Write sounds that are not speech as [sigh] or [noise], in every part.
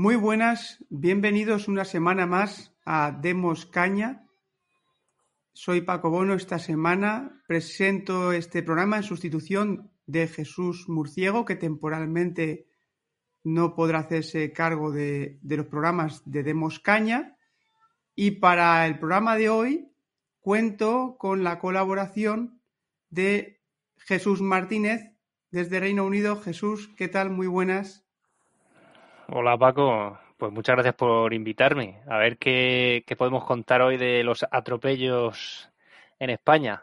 Muy buenas, bienvenidos una semana más a Demos Caña. Soy Paco Bono. Esta semana presento este programa en sustitución de Jesús Murciego, que temporalmente no podrá hacerse cargo de, de los programas de Demos Caña. Y para el programa de hoy cuento con la colaboración de Jesús Martínez desde Reino Unido. Jesús, ¿qué tal? Muy buenas. Hola Paco, pues muchas gracias por invitarme. A ver qué, qué podemos contar hoy de los atropellos en España.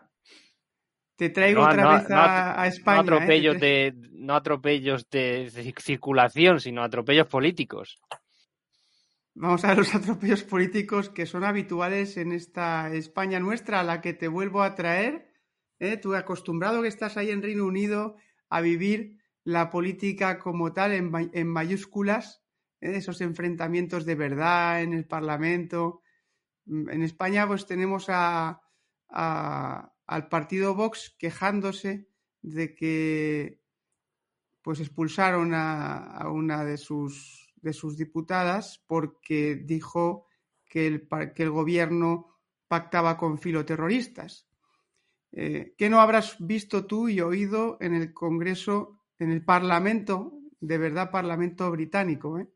Te traigo No, otra no, vez a, España. no atropellos de no atropellos de ci- circulación, sino atropellos políticos. Vamos a ver los [laughs] atropellos políticos que son habituales en esta España nuestra, a la que te vuelvo a traer. ¿eh? Tú acostumbrado que estás ahí en Reino Unido a vivir la política como tal en, ma- en mayúsculas, ¿eh? esos enfrentamientos de verdad en el Parlamento. Mm, En España pues tenemos a, al partido Vox quejándose de que pues expulsaron a, una de sus, de sus diputadas porque dijo que el, que el gobierno pactaba con filoterroristas. Eh, ¿Qué no habrás visto tú y oído en el Congreso, en el Parlamento, de verdad Parlamento británico? ¿eh?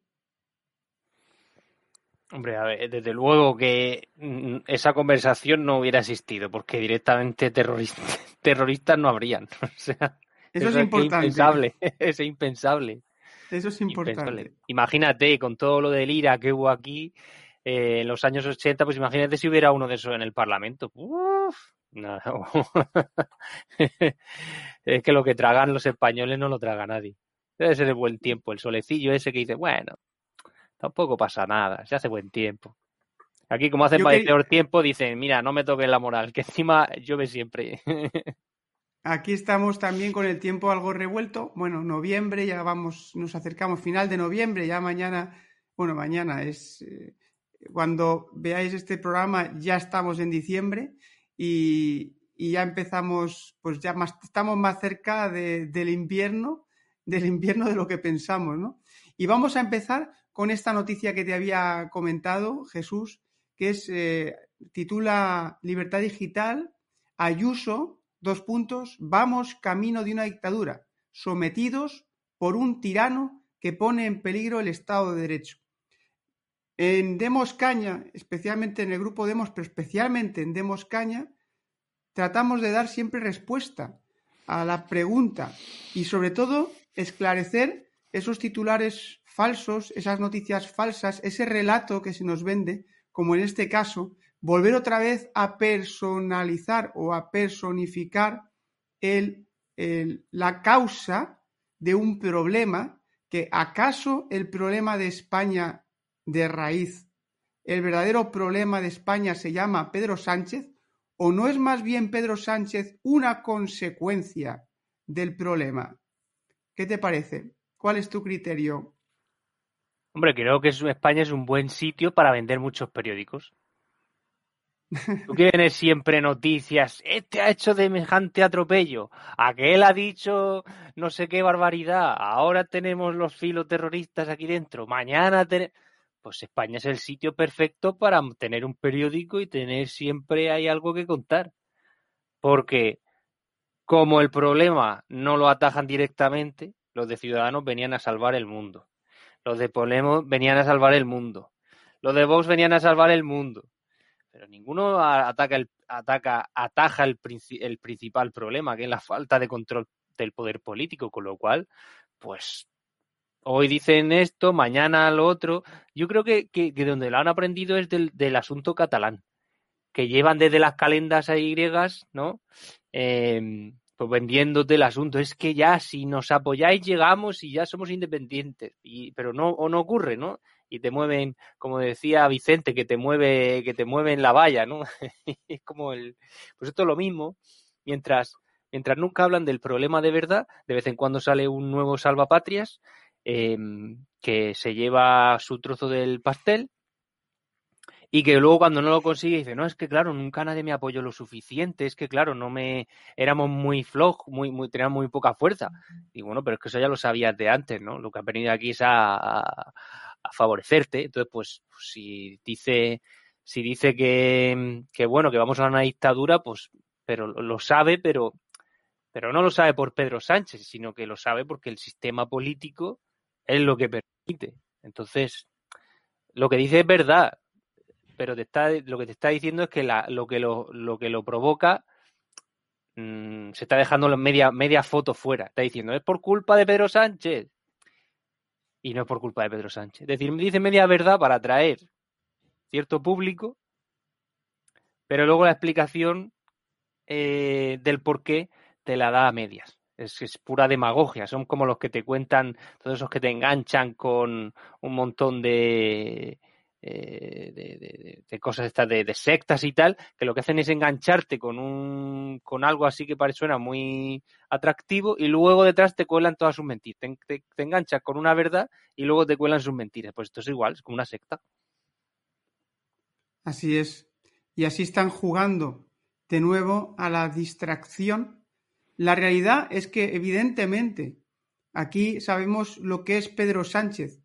Hombre, a ver, desde luego que mm, esa conversación no hubiera existido, porque directamente terroristas, [laughs] terroristas no habrían. [laughs] O sea, Eso es impensable, [laughs] es impensable. Eso es importante. Impensable. Imagínate, con todo lo del IRA que hubo aquí eh, en los años 80, pues imagínate si hubiera uno de esos en el Parlamento. Uf, no. [laughs] es que lo que tragan los españoles no lo traga nadie. Debe ser el buen tiempo, el solecillo ese que dice, bueno, tampoco pasa nada, se hace buen tiempo. Aquí, como hacen para el peor tiempo, dicen, mira, no me toques la moral, que encima llueve siempre. [laughs] Aquí estamos también con el tiempo algo revuelto. Bueno, noviembre, ya vamos, nos acercamos final de noviembre, ya mañana, bueno, mañana es eh, cuando veáis este programa, ya estamos en diciembre y, ya empezamos, pues ya estamos más cerca de- del invierno, [laughs] del invierno de lo que pensamos, ¿no? Y vamos a empezar con esta noticia que te había comentado, Jesús, que es, eh, titula Libertad Digital, Ayuso, dos puntos, vamos camino de una dictadura, sometidos por un tirano que pone en peligro el Estado de Derecho. En Demos Caña, especialmente en el grupo Demos, pero especialmente en Demos Caña, tratamos de dar siempre respuesta a la pregunta y sobre todo esclarecer esos titulares falsos, esas noticias falsas, ese relato que se nos vende, como en este caso, volver otra vez a personalizar o a personificar la causa de un problema que acaso el problema de España de raíz, el verdadero problema de España se llama Pedro Sánchez, o no es más bien Pedro Sánchez una consecuencia del problema. ¿Qué te parece? ¿Cuál es tu criterio? Hombre, creo que es- España es un buen sitio para vender muchos periódicos. [laughs] Tú tienes siempre noticias, este ha hecho semejante atropello, aquel ha dicho no sé qué barbaridad, ahora tenemos los filoterroristas aquí dentro, mañana tenemos... Pues España es el sitio perfecto para tener un periódico y tener siempre hay algo que contar. Porque como el problema no lo atajan directamente, los de Ciudadanos venían a salvar el mundo. Los de Podemos venían a salvar el mundo. Los de Vox venían a salvar el mundo. Pero ninguno ataca el, ataca, ataja el, el principal problema, que es la falta de control del poder político, con lo cual, pues hoy dicen esto, mañana lo otro. Yo creo que, que, donde lo han aprendido es del, del asunto catalán, que llevan desde las calendas ahí griegas, ¿no? Eh, pues vendiéndote el asunto. Es que ya si nos apoyáis llegamos y ya somos independientes. Pero no, o no ocurre, ¿no? y te mueven, como decía Vicente, que te mueve, que te mueven la valla, ¿no? [laughs] es como el, pues esto es lo mismo, mientras, mientras nunca hablan del problema de verdad, de vez en cuando sale un nuevo salvapatrias eh, que se lleva su trozo del pastel y que luego cuando no lo consigue dice, no, es que claro, nunca nadie me apoyó lo suficiente, es que claro, no me, éramos muy flojos, muy, muy, teníamos muy poca fuerza. Y bueno, pero es que eso ya lo sabías de antes, ¿no? Lo que ha venido aquí es a, a, favorecerte. Entonces, pues, si dice, si dice que, que, bueno, que vamos a una dictadura, pues, pero lo sabe, pero, pero no lo sabe por Pedro Sánchez, sino que lo sabe porque el sistema político es lo que permite. Entonces, lo que dice es verdad pero te está, lo que te está diciendo es que la, lo, que lo, lo, que lo provoca mmm, se está dejando media, media foto fuera. Está diciendo, es por culpa de Pedro Sánchez. Y no es por culpa de Pedro Sánchez. Es decir, dice media verdad para atraer cierto público, pero luego la explicación eh, del por qué te la da a medias. Es, es, pura demagogia. Son como los que te cuentan, todos esos que te enganchan con un montón de, eh, de, de, de, cosas estas de, sectas y tal, que lo que hacen es engancharte con un con algo así que parece suena muy atractivo y luego detrás te cuelan todas sus mentiras. Te, te, enganchas con una verdad y luego te cuelan sus mentiras. Pues esto es igual, es como una secta. Así es. Y así están jugando de nuevo a la distracción. La realidad es que evidentemente aquí sabemos lo que es Pedro Sánchez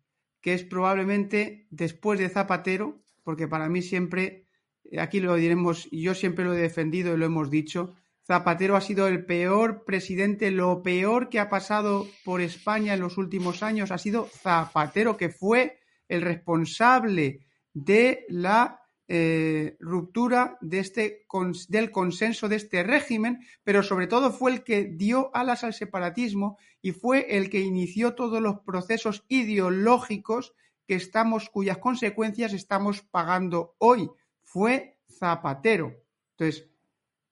que es probablemente después de Zapatero, porque para mí siempre, eh, aquí lo diremos, yo siempre lo he defendido y lo hemos dicho, Zapatero ha sido el peor presidente, lo peor que ha pasado por España en los últimos años ha sido Zapatero, que fue el responsable de la eh, ruptura de este, del consenso de este régimen, pero sobre todo fue el que dio alas al separatismo y fue el que inició todos los procesos ideológicos que estamos, cuyas consecuencias estamos pagando hoy. Fue Zapatero. Entonces,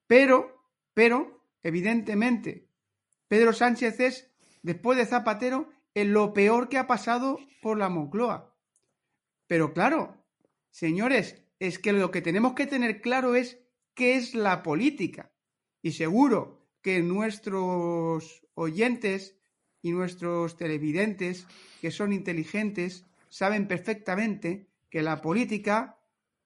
pero, pero, evidentemente, Pedro Sánchez es, después de Zapatero, en lo peor que ha pasado por la Moncloa. Pero claro, señores, es que lo que tenemos que tener claro es qué es la política. Y seguro que nuestros oyentes y nuestros televidentes, que son inteligentes, saben perfectamente que la política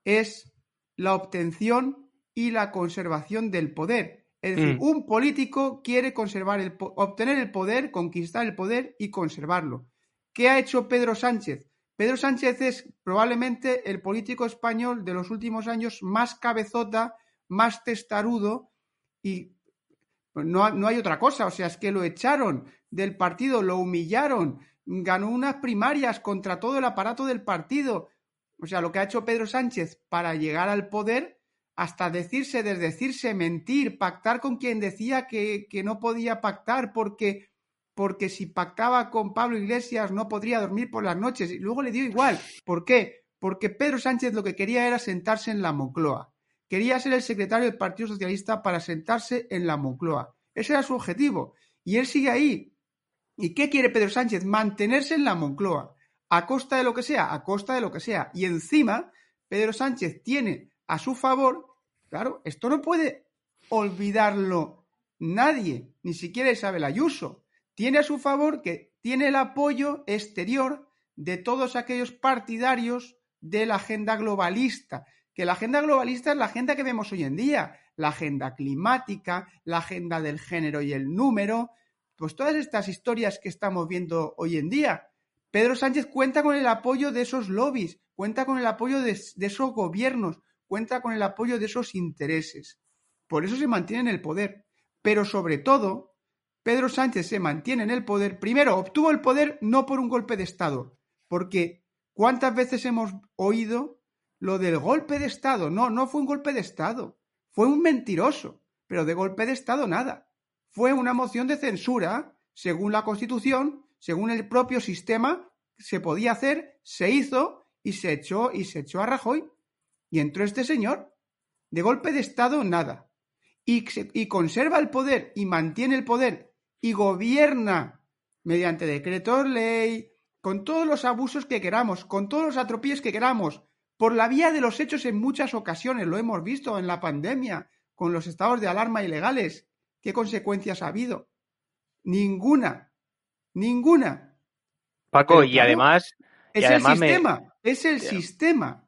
es la obtención y la conservación del poder. Es decir, mm. un político quiere conservar el obtener el poder, conquistar el poder y conservarlo. ¿Qué ha hecho Pedro Sánchez? Pedro Sánchez es probablemente el político español de los últimos años más cabezota, más testarudo y no, no, hay otra cosa. O sea, es que lo echaron del partido, lo humillaron, ganó unas primarias contra todo el aparato del partido. O sea, lo que ha hecho Pedro Sánchez para llegar al poder, hasta decirse, desdecirse, mentir, pactar con quien decía que, que no podía pactar porque porque si pactaba con Pablo Iglesias no podría dormir por las noches. Y luego le dio igual. ¿Por qué? Porque Pedro Sánchez lo que quería era sentarse en la Moncloa. Quería ser el secretario del Partido Socialista para sentarse en la Moncloa. Ese era su objetivo. Y él sigue ahí. ¿Y qué quiere Pedro Sánchez? Mantenerse en la Moncloa. A costa de lo que sea, a costa de lo que sea. Y encima, Pedro Sánchez tiene a su favor, claro, esto no puede olvidarlo nadie, ni siquiera Isabel Ayuso tiene a su favor que tiene el apoyo exterior de todos aquellos partidarios de la agenda globalista, que la agenda globalista es la agenda que vemos hoy en día, la agenda climática, la agenda del género y el número, pues todas estas historias que estamos viendo hoy en día. Pedro Sánchez cuenta con el apoyo de esos lobbies, cuenta con el apoyo de, de esos gobiernos, cuenta con el apoyo de esos intereses. Por eso se mantiene en el poder. Pero sobre todo, Pedro Sánchez se mantiene en el poder, primero obtuvo el poder no por un golpe de Estado, porque ¿cuántas veces hemos oído lo del golpe de Estado? No, no fue un golpe de Estado, fue un mentiroso, pero de golpe de Estado nada. Fue una moción de censura, según la Constitución, según el propio sistema, se podía hacer, se hizo y se echó y se echó a Rajoy. Y entró este señor. De golpe de Estado, nada. Y, y conserva el poder y mantiene el poder y gobierna mediante decretos ley, con todos los abusos que queramos, con todos los atropellos que queramos, por la vía de los hechos en muchas ocasiones, lo hemos visto en la pandemia, con los estados de alarma ilegales. ¿Qué consecuencias ha habido? Ninguna. Ninguna. Paco, y además. Es el sistema. Es el sistema.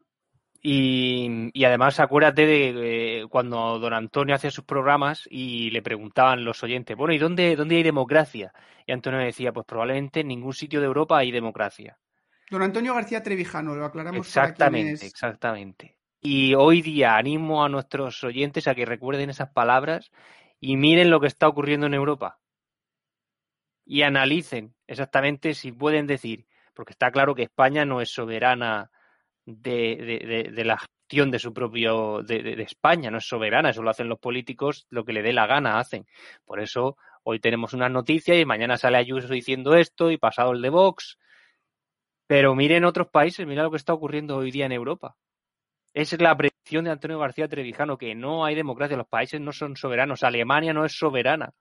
Y, además acuérdate de cuando don Antonio hacía sus programas y le preguntaban los oyentes, bueno, ¿y dónde, dónde hay democracia? Y Antonio decía, pues probablemente en ningún sitio de Europa hay democracia. Don Antonio García Trevijano, lo aclaramos. Exactamente, exactamente. Y hoy día animo a nuestros oyentes a que recuerden esas palabras y miren lo que está ocurriendo en Europa. Y analicen exactamente si pueden decir, porque está claro que España no es soberana de, de, la gestión de su propio, de, España, no es soberana, eso lo hacen los políticos, lo que le dé la gana hacen. Por eso hoy tenemos una noticia y mañana sale Ayuso diciendo esto y pasado el de Vox. Pero miren otros países, mira lo que está ocurriendo hoy día en Europa. Esa es la predicción de Antonio García Trevijano, que no hay democracia, los países no son soberanos, Alemania no es soberana.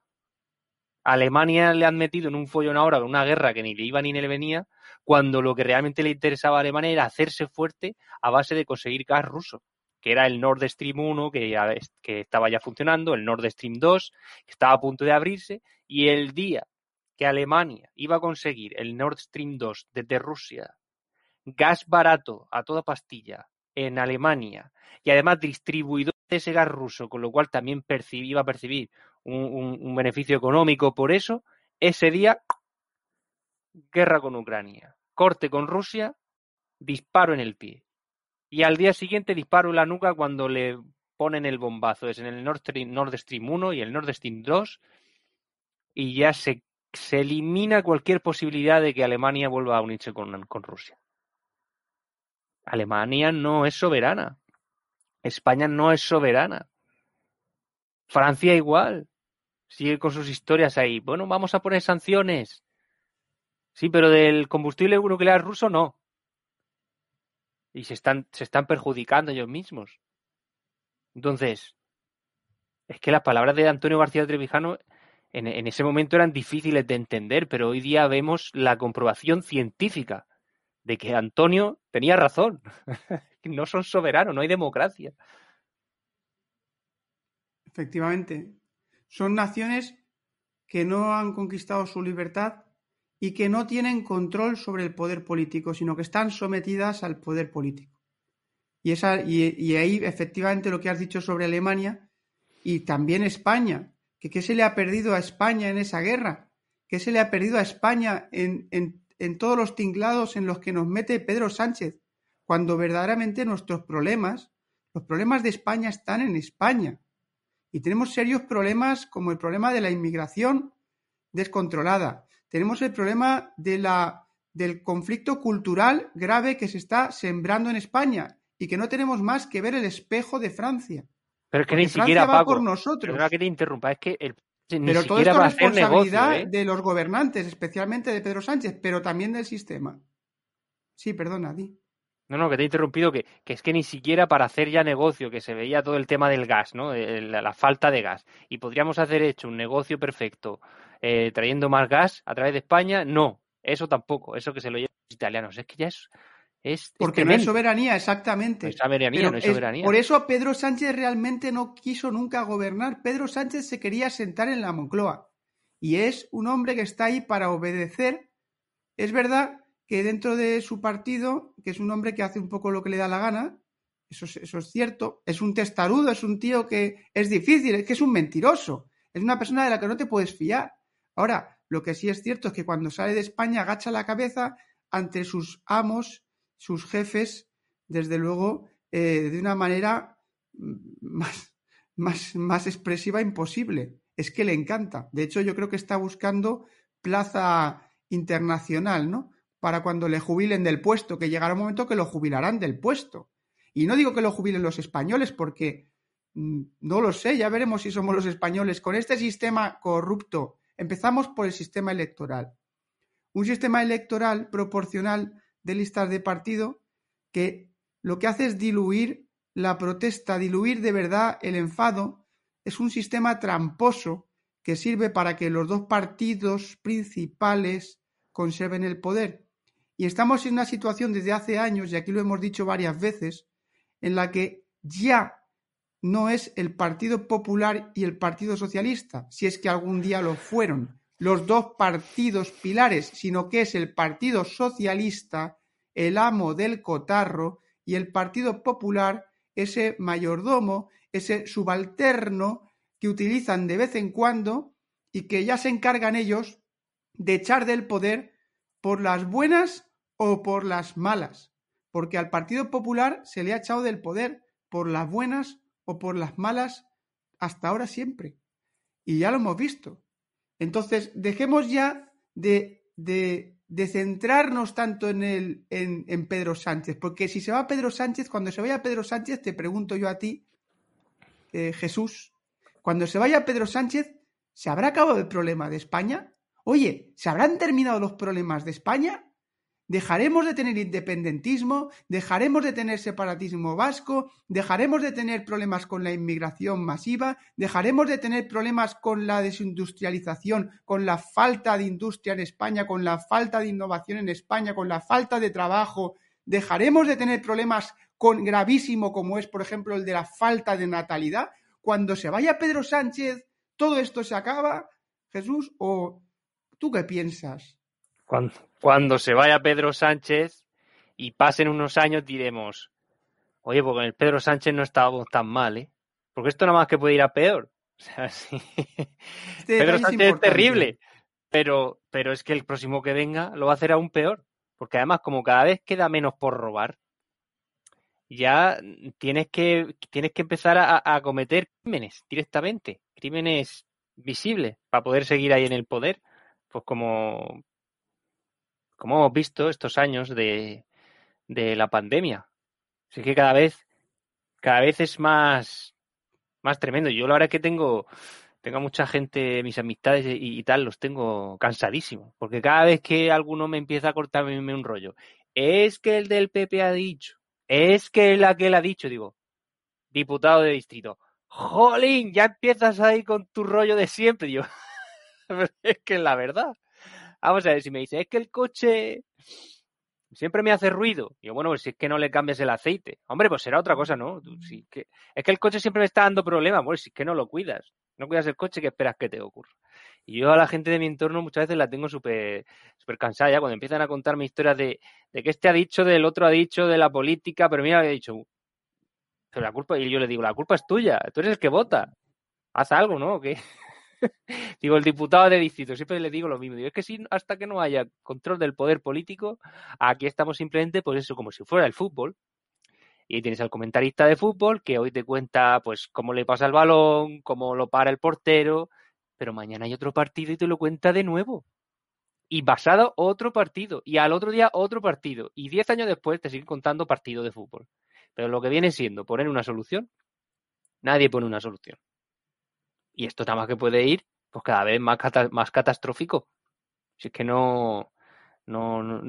Alemania le han metido en un follón ahora con una guerra que ni le iba ni le venía, cuando lo que realmente le interesaba a Alemania era hacerse fuerte a base de conseguir gas ruso, que era el Nord Stream 1 que, ya, estaba ya funcionando, el Nord Stream 2 que estaba a punto de abrirse, y el día que Alemania iba a conseguir el Nord Stream 2 desde Rusia, gas barato a toda pastilla en Alemania y además distribuidor de ese gas ruso, con lo cual también iba a percibir un, beneficio económico por eso, ese día, guerra con Ucrania, corte con Rusia, disparo en el pie. Y al día siguiente disparo en la nuca cuando le ponen el bombazo. Es en el Nord Stream, Nord Stream 1 y el Nord Stream 2. Y ya se, se elimina cualquier posibilidad de que Alemania vuelva a unirse con, con Rusia. Alemania no es soberana. España no es soberana. Francia igual. Sigue con sus historias ahí. Bueno, vamos a poner sanciones. Sí, pero del combustible nuclear ruso no. Y se están, se están perjudicando ellos mismos. Entonces, es que las palabras de Antonio García Trevijano en, en, ese momento eran difíciles de entender, pero hoy día vemos la comprobación científica de que Antonio tenía razón. [laughs] no son soberanos, no hay democracia. Efectivamente. Son naciones que no han conquistado su libertad y que no tienen control sobre el poder político, sino que están sometidas al poder político. Y, esa, y, ahí, efectivamente, lo que has dicho sobre Alemania y también España, que qué se le ha perdido a España en esa guerra, qué se le ha perdido a España en, en en todos los tinglados en los que nos mete Pedro Sánchez, cuando verdaderamente nuestros problemas, los problemas de España están en España. Y tenemos serios problemas como el problema de la inmigración descontrolada. Tenemos el problema de la, del conflicto cultural grave que se está sembrando en España y que no tenemos más que ver el espejo de Francia. Pero es que ni siquiera va por nosotros. que te interrumpa, es que el, pero todo esto es responsabilidad ¿eh? de los gobernantes, especialmente de Pedro Sánchez, pero también del sistema. Sí, perdona, Di. No, no, que te he interrumpido, que, es que ni siquiera para hacer ya negocio, que se veía todo el tema del gas, ¿no? La, falta de gas. Y podríamos hacer hecho un negocio perfecto eh, trayendo más gas a través de España. No, eso tampoco, eso que se lo llevan los italianos. Es que ya es, porque no es soberanía, exactamente. soberanía, no es soberanía. por eso Pedro Sánchez realmente no quiso nunca gobernar. Pedro Sánchez se quería sentar en la Moncloa. Y es un hombre que está ahí para obedecer. Es verdad que dentro de su partido, que es un hombre que hace un poco lo que le da la gana, eso, eso es cierto, es un testarudo, es un tío que es difícil, es que es un mentiroso, es una persona de la que no te puedes fiar. Ahora, lo que sí es cierto es que cuando sale de España agacha la cabeza ante sus amos sus jefes, desde luego, eh, de una manera más, más, más expresiva imposible. Es que le encanta. De hecho, yo creo que está buscando plaza internacional, ¿no? Para cuando le jubilen del puesto, que llegará un momento que lo jubilarán del puesto. Y no digo que lo jubilen los españoles, porque mm, no lo sé, ya veremos si somos los españoles. Con este sistema corrupto, empezamos por el sistema electoral. Un sistema electoral proporcional de listas de partido que lo que hace es diluir la protesta, diluir de verdad el enfado. Es un sistema tramposo que sirve para que los dos partidos principales conserven el poder. Y estamos en una situación desde hace años, y aquí lo hemos dicho varias veces, en la que ya no es el Partido Popular y el Partido Socialista, si es que algún día lo fueron, los dos partidos pilares, sino que es el Partido Socialista, el amo del cotarro, y el Partido Popular, ese mayordomo, ese subalterno que utilizan de vez en cuando y que ya se encargan ellos de echar del poder por las buenas o por las malas, porque al Partido Popular se le ha echado del poder por las buenas o por las malas hasta ahora siempre. Y ya lo hemos visto. Entonces, dejemos ya de, de, centrarnos tanto en, el, en, en, Pedro Sánchez, porque si se va Pedro Sánchez, cuando se vaya Pedro Sánchez, te pregunto yo a ti, eh, Jesús, cuando se vaya Pedro Sánchez, ¿se habrá acabado el problema de España? Oye, ¿se habrán terminado los problemas de España? Dejaremos de tener independentismo, dejaremos de tener separatismo vasco, dejaremos de tener problemas con la inmigración masiva, dejaremos de tener problemas con la desindustrialización, con la falta de industria en España, con la falta de innovación en España, con la falta de trabajo, dejaremos de tener problemas con gravísimo como es, por ejemplo, el de la falta de natalidad. Cuando se vaya Pedro Sánchez, todo esto se acaba, Jesús, o tú qué piensas? Cuando, cuando se vaya Pedro Sánchez y pasen unos años diremos, oye, porque el Pedro Sánchez no estábamos tan mal, ¿eh? Porque esto nada más que puede ir a peor. [laughs] O sea, sí. Este Pedro Sánchez es, es terrible, pero, pero es que el próximo que venga lo va a hacer aún peor. Porque además, como cada vez queda menos por robar, ya tienes que, tienes que empezar a, a cometer crímenes directamente, crímenes visibles, para poder seguir ahí en el poder. Pues como como hemos visto estos años de, de la pandemia. Así que cada vez, cada vez es más, más tremendo. Yo la verdad es que tengo, tengo mucha gente, mis amistades y, tal, los tengo cansadísimos. Porque cada vez que alguno me empieza a cortarme un rollo, es que el del PP ha dicho, es que el aquel ha dicho, digo, diputado de distrito, jolín, ya empiezas ahí con tu rollo de siempre. Digo, [laughs] es que es la verdad. Vamos a ver, si me dice, es que el coche siempre me hace ruido. Y yo, bueno, pues si es que no le cambias el aceite. Hombre, pues será otra cosa, ¿no? Sí, que, es que el coche siempre me está dando problemas. Pues si es que no lo cuidas. No cuidas el coche, ¿qué esperas que te ocurra? Y yo a la gente de mi entorno muchas veces la tengo súper super cansada ya cuando empiezan a contarme historias de, de que este ha dicho, del otro ha dicho, de la política, pero mira, ha dicho, pero la culpa, y yo le digo, la culpa es tuya, tú eres el que vota. Haz algo, ¿no? ¿Qué? [laughs] digo, el diputado de distrito, siempre le digo lo mismo. Digo, es que si hasta que no haya control del poder político, aquí estamos simplemente, pues eso, como si fuera el fútbol. Y tienes al comentarista de fútbol que hoy te cuenta, pues, cómo le pasa el balón, cómo lo para el portero, pero mañana hay otro partido y te lo cuenta de nuevo. Y basado otro partido. Y al otro día otro partido. Y diez años después te siguen contando partido de fútbol. Pero lo que viene siendo poner una solución, nadie pone una solución. Y esto nada más que puede ir pues cada vez más, más catastrófico. Si es que no, no, no,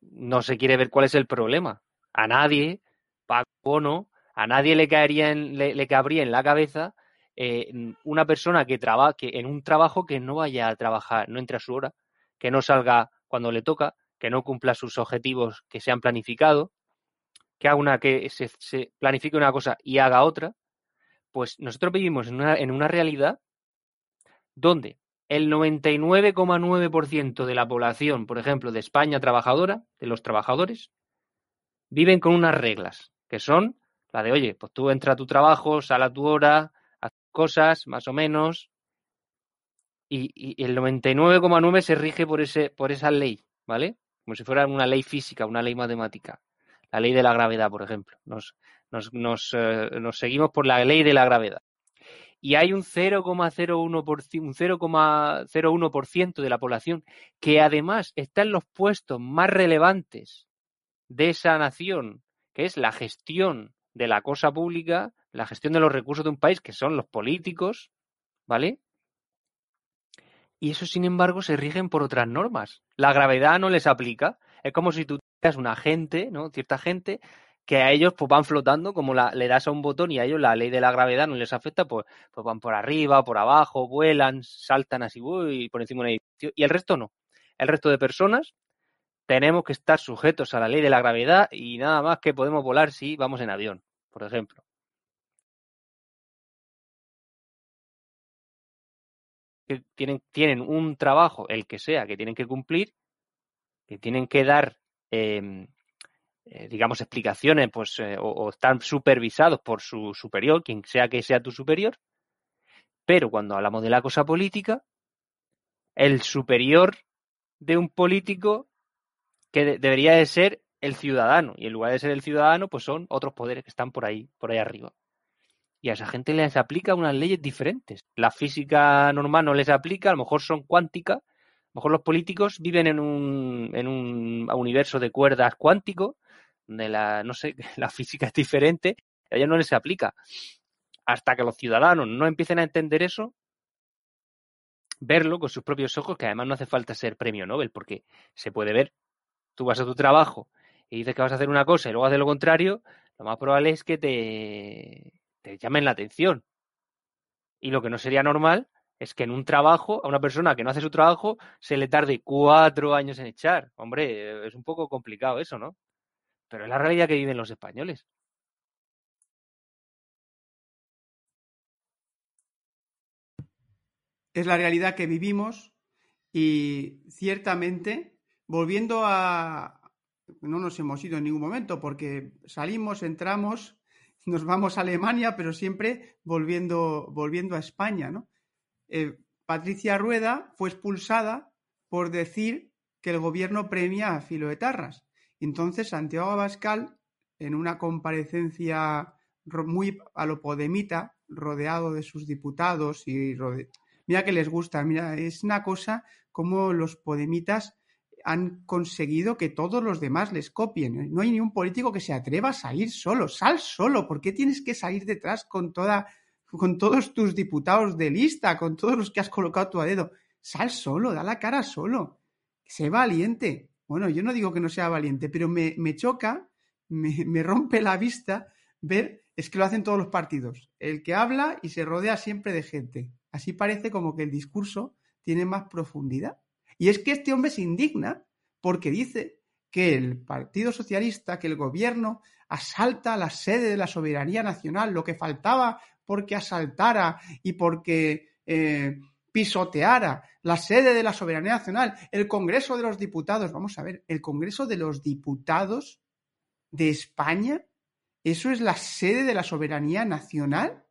no, se quiere ver cuál es el problema. A nadie, Paco no, a nadie le caería le, le cabría en la cabeza eh, una persona que trabaje en un trabajo que no vaya a trabajar, no entre a su hora, que no salga cuando le toca, que no cumpla sus objetivos que se han planificado, que haga una que se, se planifique una cosa y haga otra, pues nosotros vivimos en una, realidad donde el 99,9% de la población, por ejemplo, de España trabajadora, de los trabajadores, viven con unas reglas, que son la de, oye, pues tú entra a tu trabajo, sal a tu hora, haz cosas, más o menos, y, el 99,9 se rige por, ese, por esa ley, ¿vale? Como si fuera una ley física, una ley matemática. La ley de la gravedad, por ejemplo. Nos, eh, nos seguimos por la ley de la gravedad. Y hay un 0,01%, un 0,01% de la población que además está en los puestos más relevantes de esa nación, que es la gestión de la cosa pública, la gestión de los recursos de un país, que son los políticos, ¿vale? Y eso, sin embargo, se rigen por otras normas. La gravedad no les aplica. Es como si tú tuvieras una gente, ¿no? Cierta gente que a ellos pues van flotando, como la, le das a un botón y a ellos la ley de la gravedad no les afecta, pues, pues van por arriba, por abajo, vuelan, saltan así uy, por encima de un edificio, y el resto no. El resto de personas tenemos que estar sujetos a la ley de la gravedad y nada más que podemos volar si vamos en avión, por ejemplo. Que tienen, tienen un trabajo, el que sea, que tienen que cumplir, que tienen que dar, eh, eh, digamos, explicaciones, pues, eh, o, están supervisados por su superior, quien sea que sea tu superior. Pero cuando hablamos de la cosa política, el superior de un político que de- debería de ser el ciudadano. Y en lugar de ser el ciudadano, pues son otros poderes que están por ahí, por ahí arriba. Y a esa gente les aplica unas leyes diferentes. La física normal no les aplica, a lo mejor son cuánticas. A lo mejor los políticos viven en un, en un universo de cuerdas cuántico, donde la, no sé, [laughs] la física es diferente, a ellos no les aplica. Hasta que los ciudadanos no empiecen a entender eso, verlo con sus propios ojos, que además no hace falta ser premio Nobel, porque se puede ver. Tú vas a tu trabajo y dices que vas a hacer una cosa y luego haces lo contrario, lo más probable es que te, te llamen la atención. Y lo que no sería normal es que en un trabajo, a una persona que no hace su trabajo, se le tarde cuatro años en echar. Hombre, es un poco complicado eso, ¿no? Pero es la realidad que viven los españoles. es la realidad que vivimos y ciertamente, volviendo a... No nos hemos ido en ningún momento porque salimos, entramos, [laughs] nos vamos a Alemania, pero siempre volviendo, volviendo a España, ¿no? Eh, Patricia Rueda fue expulsada por decir que el gobierno premia a filoetarras. Entonces, Santiago Abascal, en una comparecencia muy a lo podemita, rodeado de sus diputados y rode- mira que les gusta, mira, es una cosa como los podemitas han conseguido que todos los demás les copien. No hay ni un político que se atreva a salir solo. Sal solo. ¿Por qué tienes que salir detrás con toda, con todos tus diputados de lista, con todos los que has colocado tu a dedo? Sal solo, da la cara solo. Sé valiente. Bueno, yo no digo que no sea valiente, pero me, me choca, me, me rompe la vista ver, es que lo hacen todos los partidos. El que habla y se rodea siempre de gente. Así parece como que el discurso tiene más profundidad. Y es que este hombre se indigna porque dice que el Partido Socialista, que el gobierno asalta la sede de la soberanía nacional, lo que faltaba porque asaltara y porque eh, pisoteara la sede de la soberanía nacional, el Congreso de los Diputados. Vamos a ver, el Congreso de los Diputados de España, ¿eso es la sede de la soberanía nacional?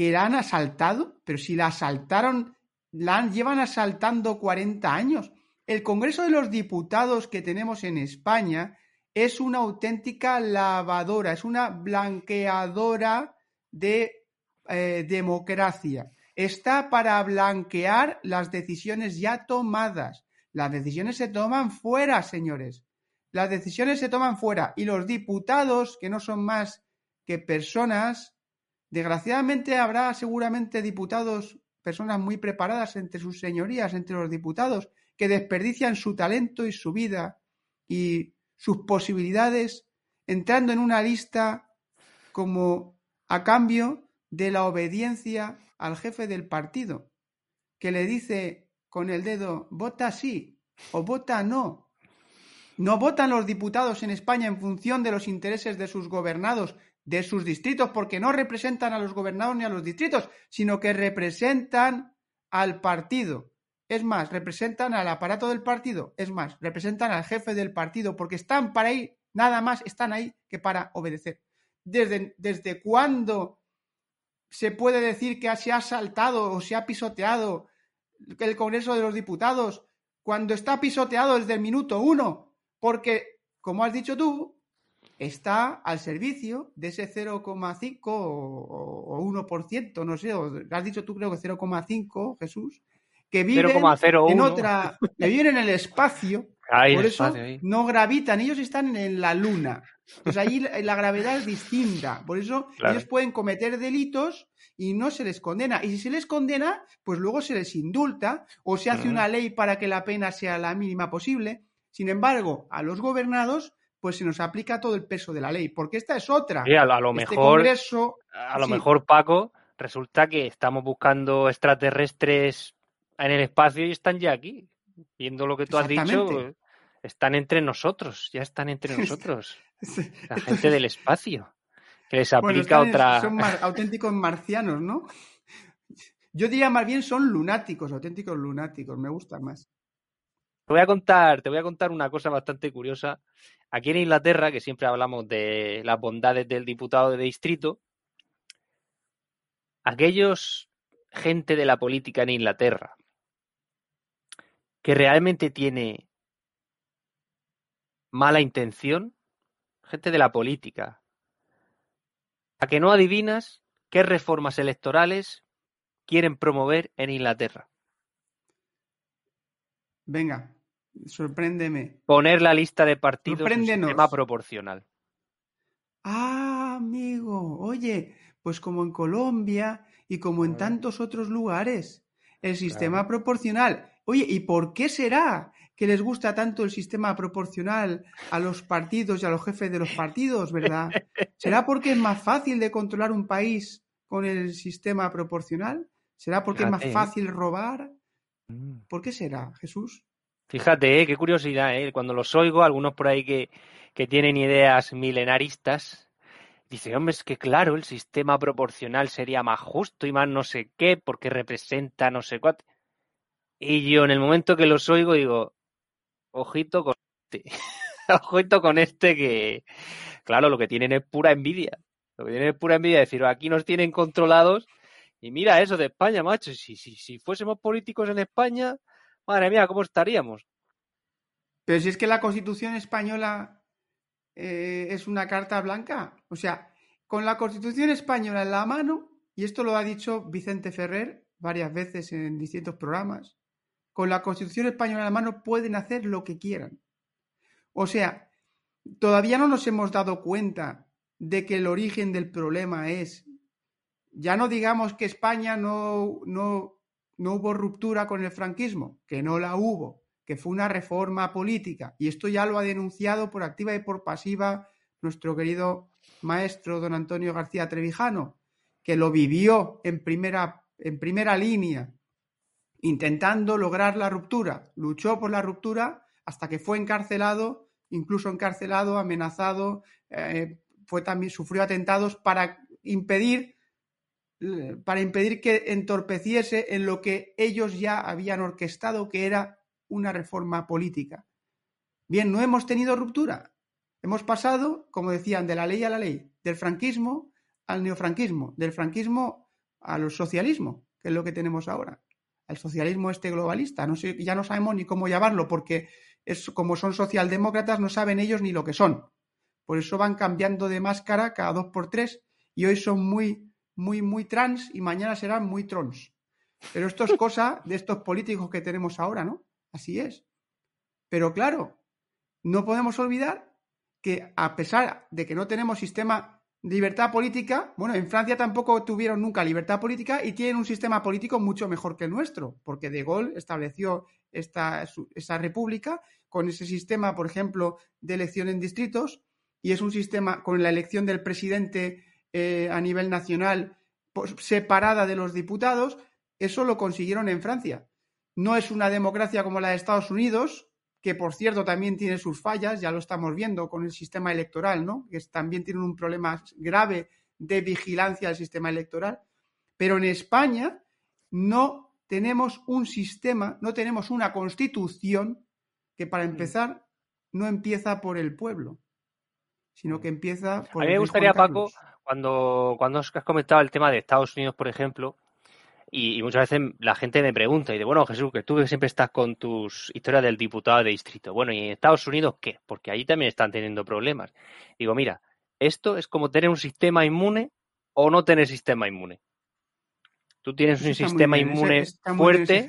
que la han asaltado, pero si la asaltaron, la han, llevan asaltando 40 años. El Congreso de los Diputados que tenemos en España es una auténtica lavadora, es una blanqueadora de eh, democracia. Está para blanquear las decisiones ya tomadas. Las decisiones se toman fuera, señores. Las decisiones se toman fuera. Y los diputados, que no son más que personas, Desgraciadamente habrá seguramente diputados, personas muy preparadas entre sus señorías, entre los diputados, que desperdician su talento y su vida y sus posibilidades entrando en una lista como a cambio de la obediencia al jefe del partido, que le dice con el dedo, vota sí o vota no. No votan los diputados en España en función de los intereses de sus gobernados, de sus distritos, porque no representan a los gobernados ni a los distritos, sino que representan al partido. Es más, representan al aparato del partido. Es más, representan al jefe del partido, porque están para ahí, nada más están ahí que para obedecer. ¿Desde, desde cuándo se puede decir que se ha saltado o se ha pisoteado el Congreso de los Diputados cuando está pisoteado desde el minuto uno? Porque, como has dicho tú, está al servicio de ese 0,5 o, o 1%, no sé, o has dicho tú creo que 0,5, Jesús, que viven 0,01. en otra, que viven en el espacio, [laughs] por el eso espacio no gravitan, ellos están en la luna. Pues allí la, gravedad es distinta, por eso Claro. ellos pueden cometer delitos y no se les condena. Y si se les condena, pues luego se les indulta o se hace una ley para que la pena sea la mínima posible. Sin embargo, a los gobernados, pues se nos aplica todo el peso de la ley, porque esta es otra. Sí, a, lo- Este mejor, Congreso, a lo sí. mejor, Paco, resulta que estamos buscando extraterrestres en el espacio y están ya aquí. Viendo lo que tú has dicho, están entre nosotros, ya están entre [laughs] nosotros. La gente del espacio. Que les aplica otra. Son auténticos marcianos, ¿no? Yo diría más bien son lunáticos, auténticos lunáticos, me gusta más. Te voy a contar, te voy a contar una cosa bastante curiosa. Aquí en Inglaterra, que siempre hablamos de las bondades del diputado de distrito, aquellos gente de la política en Inglaterra que realmente tiene mala intención, gente de la política, a que no adivinas qué reformas electorales quieren promover en Inglaterra. Venga, sorpréndeme. Poner la lista de partidos en sistema proporcional. Ah, amigo, oye, pues como en Colombia y como en tantos otros lugares, el sistema proporcional. Oye, ¿y por qué será que les gusta tanto el sistema proporcional a los partidos y a los jefes de los partidos, verdad? ¿Será porque es más fácil de controlar un país con el sistema proporcional? ¿Será porque es más ¿eh? fácil robar? Mm. ¿Por qué será, Jesús? Fíjate, ¿eh? qué curiosidad, ¿eh? cuando los oigo, algunos por ahí que, que tienen ideas milenaristas, dice, hombre, es que claro, el sistema proporcional sería más justo y más no sé qué, porque representa no sé cuánto. Y yo en el momento que los oigo digo, ojito con este, [laughs] ojito con este que, claro, lo que tienen es pura envidia. Lo que tienen es pura envidia, decir, aquí nos tienen controlados y mira eso de España, macho. Si, si, si fuésemos políticos en España, madre mía, ¿cómo estaríamos? Pero si es que la Constitución española eh, es una carta blanca. O sea, con la Constitución española en la mano, y esto lo ha dicho Vicente Ferrer varias veces en distintos programas, con la Constitución española en la mano pueden hacer lo que quieran. O sea, todavía no nos hemos dado cuenta de que el origen del problema es ya no digamos que España no, no, no hubo ruptura con el franquismo, que no la hubo, que fue una reforma política. Y esto ya lo ha denunciado por activa y por pasiva nuestro querido maestro don Antonio García Trevijano, que lo vivió en primera, en primera línea, intentando lograr la ruptura. Luchó por la ruptura hasta que fue encarcelado, incluso encarcelado, amenazado, eh, fue también, sufrió atentados para impedir para impedir que entorpeciese en lo que ellos ya habían orquestado, que era una reforma política. Bien, no hemos tenido ruptura. Hemos pasado, como decían, de la ley a la ley, del franquismo al neofranquismo, del franquismo al socialismo, que es lo que tenemos ahora. El socialismo este globalista. No sé, ya no sabemos ni cómo llamarlo, porque es, como son socialdemócratas, no saben ellos ni lo que son. Por eso van cambiando de máscara cada dos por tres y hoy son muy muy, muy trans y mañana serán muy trons. Pero esto es cosa de estos políticos que tenemos ahora, ¿no? Así es. Pero claro, no podemos olvidar que a pesar de que no tenemos sistema libertad política, bueno, en Francia tampoco tuvieron nunca libertad política y tienen un sistema político mucho mejor que el nuestro, porque De Gaulle estableció esta, esa república con ese sistema, por ejemplo, de elección en distritos, y es un sistema con la elección del presidente eh, a nivel nacional pues, separada de los diputados, eso lo consiguieron en Francia. No es una democracia como la de Estados Unidos, que por cierto también tiene sus fallas, ya lo estamos viendo con el sistema electoral, ¿no? Que también tiene un problema grave de vigilancia del sistema electoral. Pero en España no tenemos un sistema, no tenemos una constitución que para empezar no empieza por el pueblo, sino que empieza por... A mí me gustaría, Paco, cuando, cuando has comentado el tema de Estados Unidos, por ejemplo, y, muchas veces la gente me pregunta, y de bueno, Jesús, que tú que siempre estás con tus historias del diputado de distrito, bueno, ¿y en Estados Unidos qué? Porque allí también están teniendo problemas. Digo, mira, esto es como tener un sistema inmune o no tener sistema inmune. Tú tienes un sistema inmune fuerte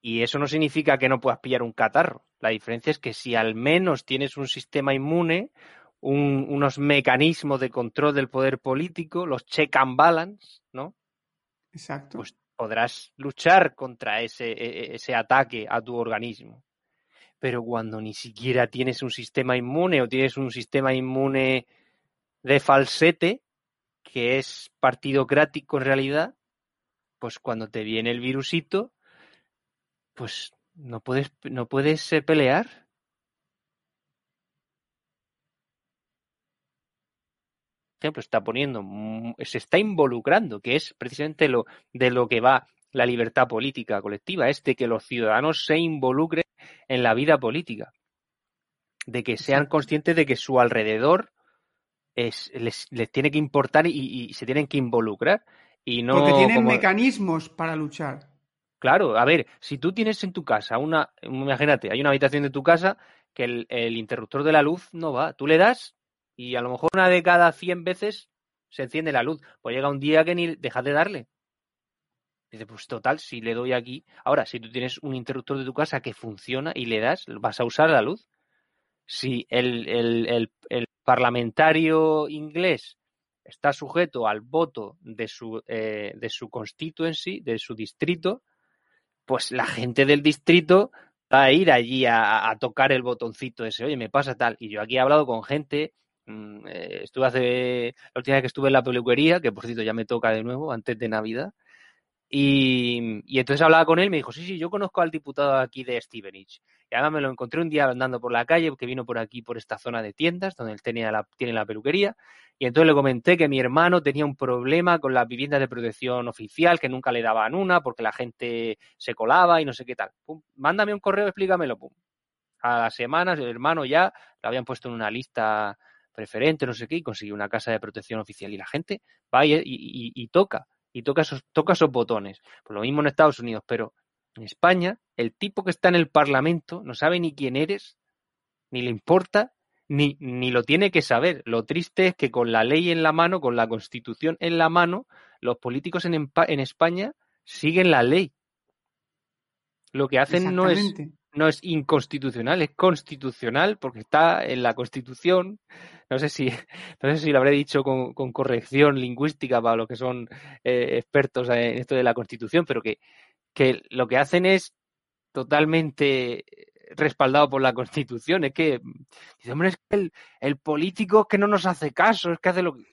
y eso no significa que no puedas pillar un catarro. La diferencia es que si al menos tienes un sistema inmune, unos mecanismos de control del poder político, los check and balance, ¿no? Exacto. Pues podrás luchar contra ese, e, e, ese ataque a tu organismo. Pero cuando ni siquiera tienes un sistema inmune o tienes un sistema inmune de falsete, que es partidocrático en realidad, pues cuando te viene el virusito, pues no puedes, no puedes pelear ejemplo, está poniendo, se está involucrando, que es precisamente lo de lo que va la libertad política colectiva, es de que los ciudadanos se involucren en la vida política, de que sean conscientes de que su alrededor es, les, tiene que importar y, se tienen que involucrar. Y no Porque tienen mecanismos para luchar. Claro, a ver, si tú tienes en tu casa una, imagínate, hay una habitación de tu casa que el, el interruptor de la luz no va, tú le das y a lo mejor una de cada 100 veces se enciende la luz. Pues llega un día que ni dejas de darle. Dice, pues total, si le doy aquí. Ahora, si tú tienes un interruptor de tu casa que funciona y le das, vas a usar la luz. Si el, el, el, parlamentario inglés está sujeto al voto de su, eh, de su constituency, de su distrito, pues la gente del distrito va a ir allí a, a, tocar el botoncito ese, oye, me pasa tal. Y yo aquí he hablado con gente eh, estuve hace la última vez que estuve en la peluquería, que por cierto ya me toca de nuevo antes de Navidad. Y, entonces hablaba con él y me dijo, sí, sí, yo conozco al diputado aquí de Stevenage. Y además me lo encontré un día andando por la calle, que vino por aquí, por esta zona de tiendas, donde él tenía la, tiene la peluquería. Y entonces le comenté que mi hermano tenía un problema con las viviendas de protección oficial, que nunca le daban una, porque la gente se colaba y no sé qué tal. mándame un correo, explícamelo. Pum. A las semanas el hermano ya lo habían puesto en una lista preferente, no sé qué, y consiguió una casa de protección oficial. Y la gente va y, toca, y toca esos, toca esos botones. Pues lo mismo en Estados Unidos, pero en España, el tipo que está en el Parlamento no sabe ni quién eres, ni le importa, ni, ni lo tiene que saber. Lo triste es que con la ley en la mano, con la constitución en la mano, los políticos en, en España siguen la ley. Lo que hacen no es, no es inconstitucional, es constitucional porque está en la Constitución. No sé si, [laughs] no sé si lo habré dicho con, corrección lingüística para los que son eh, expertos en esto de la Constitución, pero que, que lo que hacen es totalmente respaldado por la Constitución. Es que, dice, hombre, es que el, el político que no nos hace caso, es que hace lo que.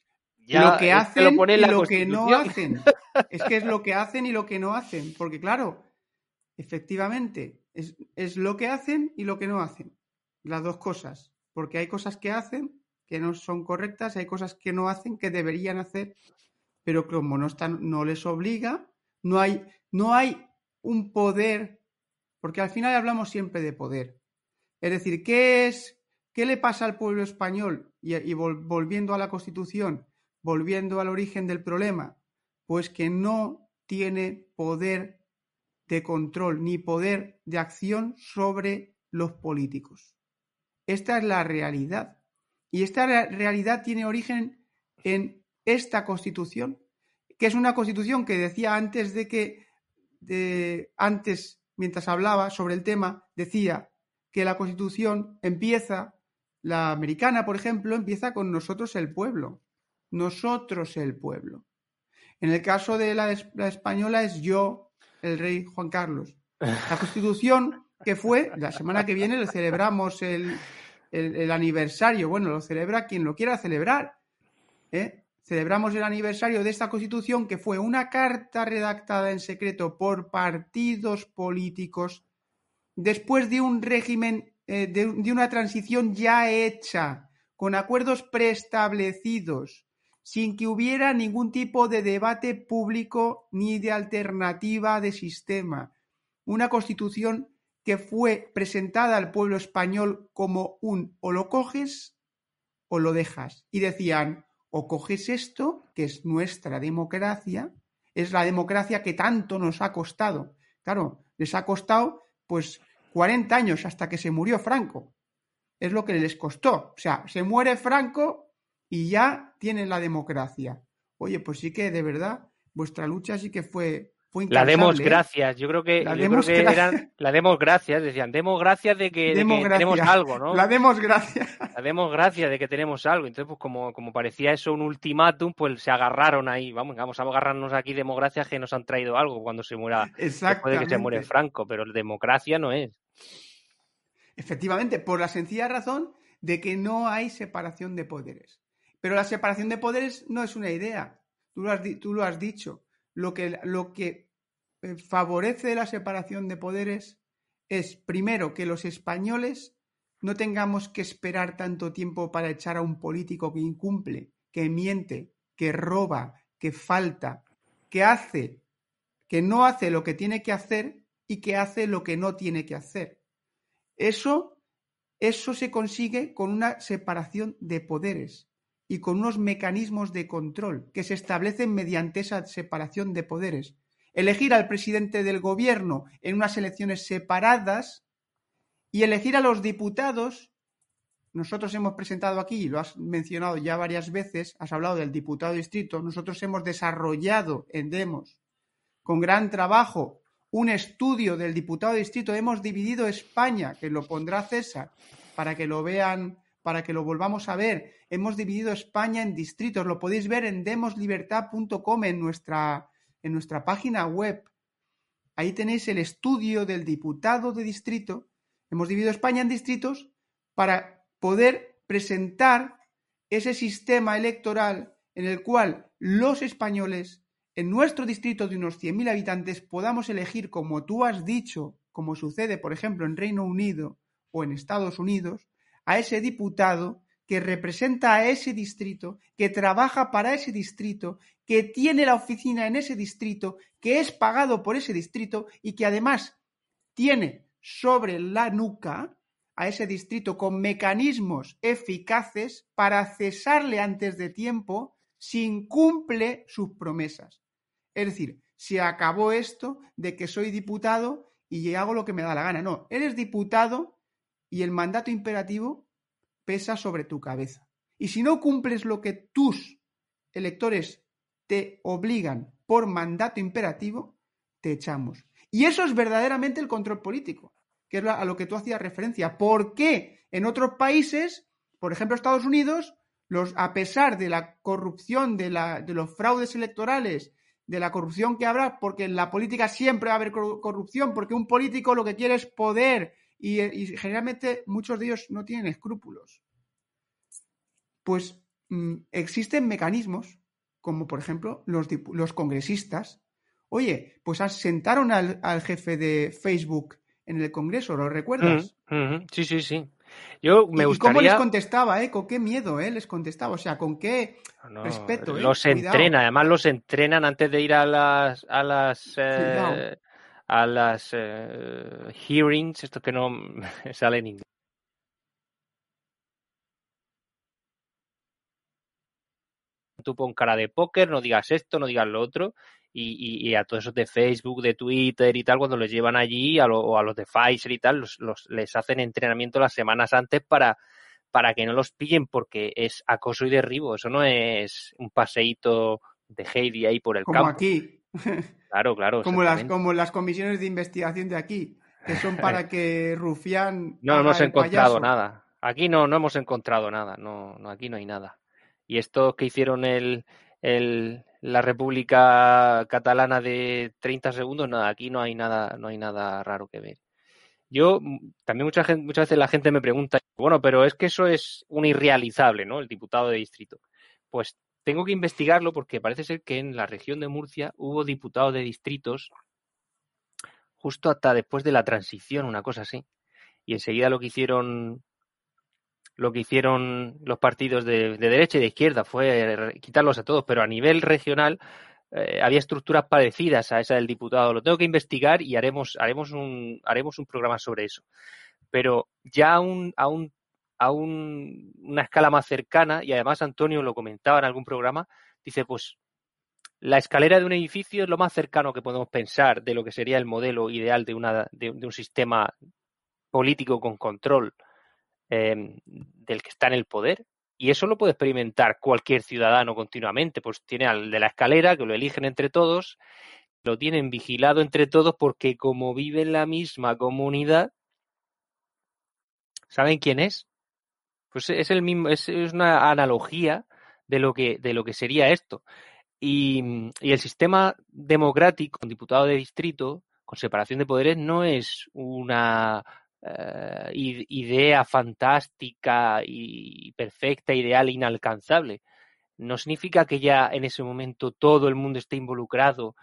Ya, lo que hacen lo y lo que no hacen. [laughs] Es que es lo que hacen y lo que no hacen. Porque, claro, efectivamente, es, lo que hacen y lo que no hacen. Las dos cosas. Porque hay cosas que hacen que no son correctas, hay cosas que no hacen que deberían hacer, pero como no están, no les obliga, no hay, no hay un poder, porque al final hablamos siempre de poder. Es decir, ¿qué es, qué le pasa al pueblo español? Y, volviendo a la Constitución, volviendo al origen del problema, pues que no tiene poder de control ni poder de acción sobre los políticos. Esta es la realidad. Y esta realidad tiene origen en esta constitución, que es una constitución que decía antes de que, de, antes, mientras hablaba sobre el tema, decía que la constitución empieza, la americana, por ejemplo, empieza con nosotros el pueblo. Nosotros el pueblo. En el caso de la, la española es yo, el rey Juan Carlos. La constitución que fue, la semana que viene le celebramos el, aniversario, bueno, lo celebra quien lo quiera celebrar. ¿eh? Celebramos el aniversario de esta constitución que fue una carta redactada en secreto por partidos políticos después de un régimen, eh, de una transición ya hecha, con acuerdos preestablecidos sin que hubiera ningún tipo de debate público ni de alternativa de sistema. Una constitución que fue presentada al pueblo español como un o lo coges o lo dejas. Y decían, o coges esto, que es nuestra democracia, es la democracia que tanto nos ha costado. Claro, les ha costado pues 40 años hasta que se murió Franco. Es lo que les costó. O sea, se muere Franco y ya tienen la democracia. Oye, pues sí que de verdad vuestra lucha sí que fue fue la demos ¿eh? gracias, yo creo que, la demos eran, la demos gracias, decían, demos gracias de que, tenemos algo, ¿no? La demos gracias. La demos gracias de que tenemos algo. Entonces, pues como, como parecía eso un ultimátum, pues se agarraron ahí, vamos, vamos a agarrarnos aquí democracia que nos han traído algo cuando se muera, después de que se muere Franco, pero democracia no es. Efectivamente, por la sencilla razón de que no hay separación de poderes. Pero la separación de poderes no es una idea. Tú lo has, dicho. Lo que, lo que eh, favorece la separación de poderes es, primero, que los españoles no tengamos que esperar tanto tiempo para echar a un político que incumple, que miente, que roba, que falta, que hace, que no hace lo que tiene que hacer y que hace lo que no tiene que hacer. Eso, eso se consigue con una separación de poderes y con unos mecanismos de control que se establecen mediante esa separación de poderes. Elegir al presidente del gobierno en unas elecciones separadas y elegir a los diputados. Nosotros hemos presentado aquí, lo has mencionado ya varias veces, has hablado del diputado distrito, nosotros hemos desarrollado en Demos, con gran trabajo, un estudio del diputado distrito. Hemos dividido España, que lo pondrá César, para que lo vean para que lo volvamos a ver. Hemos dividido España en distritos, lo podéis ver en demoslibertad.com en nuestra, en nuestra página web. Ahí tenéis el estudio del diputado de distrito. Hemos dividido España en distritos para poder presentar ese sistema electoral en el cual los españoles en nuestro distrito de unos 100.000 habitantes podamos elegir, como tú has dicho, como sucede, por ejemplo, en Reino Unido o en Estados Unidos, a ese diputado que representa a ese distrito, que trabaja para ese distrito, que tiene la oficina en ese distrito, que es pagado por ese distrito y que además tiene sobre la nuca a ese distrito con mecanismos eficaces para cesarle antes de tiempo si incumple sus promesas. Es decir, se acabó esto de que soy diputado y hago lo que me da la gana. No, eres diputado y el mandato imperativo pesa sobre tu cabeza. Y si no cumples lo que tus electores te obligan por mandato imperativo, te echamos. Y eso es verdaderamente el control político, que es a lo que tú hacías referencia. ¿Por qué en otros países, por ejemplo Estados Unidos, los, a pesar de la corrupción, de, la, de los fraudes electorales, de la corrupción que habrá, porque en la política siempre va a haber corrupción, porque un político lo que quiere es poder y, generalmente muchos de ellos no tienen escrúpulos. Pues mm, existen mecanismos, como por ejemplo los, los congresistas. Oye, pues sentaron al, jefe de Facebook en el Congreso, ¿lo recuerdas? Sí, sí, sí. Yo me ¿Y cómo les contestaba, eh? ¿Con qué miedo, eh? Les contestaba, o sea, con qué respeto, eh? Los entrena, además los entrenan antes de ir a las, a las eh, a las eh, hearings, esto que no [laughs] sale en inglés. Tú pon cara de póker, no digas esto, no digas lo otro, y, y, a todos esos de Facebook, de Twitter y tal, cuando les llevan allí, a o a los de Pfizer y tal, los, los, les hacen entrenamiento las semanas antes para, para que no los pillen, porque es acoso y derribo, eso no es un paseíto de Heidi ahí por el Como campo. aquí. [laughs] Claro, claro. como, las, como las comisiones de investigación de aquí, que son para [laughs] que Rufián. No hemos encontrado nada. Aquí no, no hemos encontrado nada. No, no, aquí no hay nada. Y esto que hicieron el, el, la República Catalana de 30 segundos, nada, aquí no hay nada, no hay nada raro que ver. Yo, también mucha gente, muchas veces la gente me pregunta, bueno, pero es que eso es un irrealizable, ¿no? El diputado de distrito. Pues tengo que investigarlo porque parece ser que en la región de Murcia hubo diputados de distritos justo hasta después de la transición, una cosa así. Y enseguida lo que hicieron lo que hicieron los partidos de, derecha y de izquierda fue quitarlos a todos, pero a nivel regional eh, había estructuras parecidas a esa del diputado. Lo tengo que investigar y haremos, haremos, un, haremos un programa sobre eso. Pero ya a un, a un a una escala más cercana, y además Antonio lo comentaba en algún programa, dice, pues la escalera de un edificio es lo más cercano que podemos pensar de lo que sería el modelo ideal de, una, de, un sistema político con control em, del que está en el poder. Y eso lo puede experimentar cualquier ciudadano continuamente. Pues tiene al de la escalera, que lo eligen entre todos, lo tienen vigilado entre todos porque como vive en la misma comunidad, ¿saben quién es? Pues es el mismo, es, una analogía de lo que, de lo que sería esto. Y, el sistema democrático, con diputado de distrito, con separación de poderes, no es una eh, idea fantástica y perfecta, ideal, inalcanzable. No significa que ya en ese momento todo el mundo esté involucrado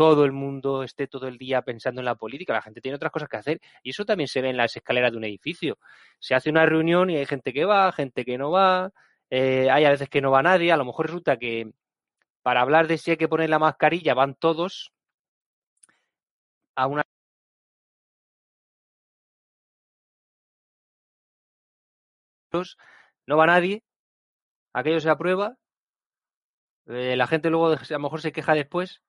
todo el mundo esté todo el día pensando en la política, la gente tiene otras cosas que hacer y eso también se ve en las escaleras de un edificio. Se hace una reunión y hay gente que va, gente que no va, eh, hay a veces que no va nadie, a lo mejor resulta que para hablar de si hay que poner la mascarilla van todos a una no va nadie, aquello se aprueba, eh, la gente luego a lo mejor se queja después.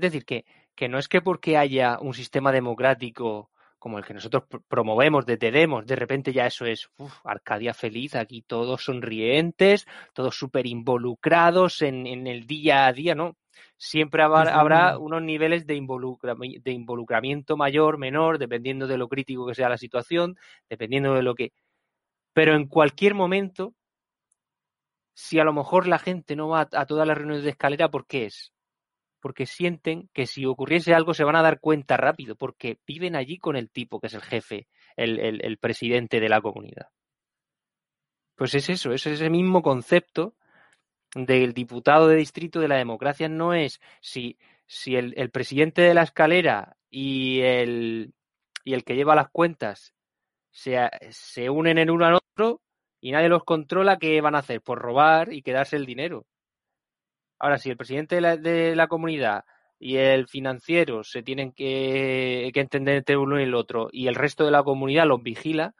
Es decir, que, que no es que porque haya un sistema democrático como el que nosotros promovemos, detendemos, de repente ya eso es Arcadia feliz, aquí todos sonrientes, todos súper involucrados en, en, el día a día, ¿no? Siempre habrá, habrá unos niveles de, de involucramiento mayor, menor, dependiendo de lo crítico que sea la situación, dependiendo de lo que... Pero en cualquier momento, si a lo mejor la gente no va a todas las reuniones de escalera, ¿por qué es? Porque sienten que si ocurriese algo se van a dar cuenta rápido, porque viven allí con el tipo que es el jefe, el, presidente de la comunidad. Pues es eso, es ese mismo concepto del diputado de distrito de la democracia no es si, si el, presidente de la escalera y el, y el que lleva las cuentas se, se unen en uno al otro y nadie los controla, ¿qué van a hacer? Por robar y quedarse el dinero. Ahora, si el presidente de la, comunidad y el financiero se tienen que, entender entre uno y el otro y el resto de la comunidad los vigila,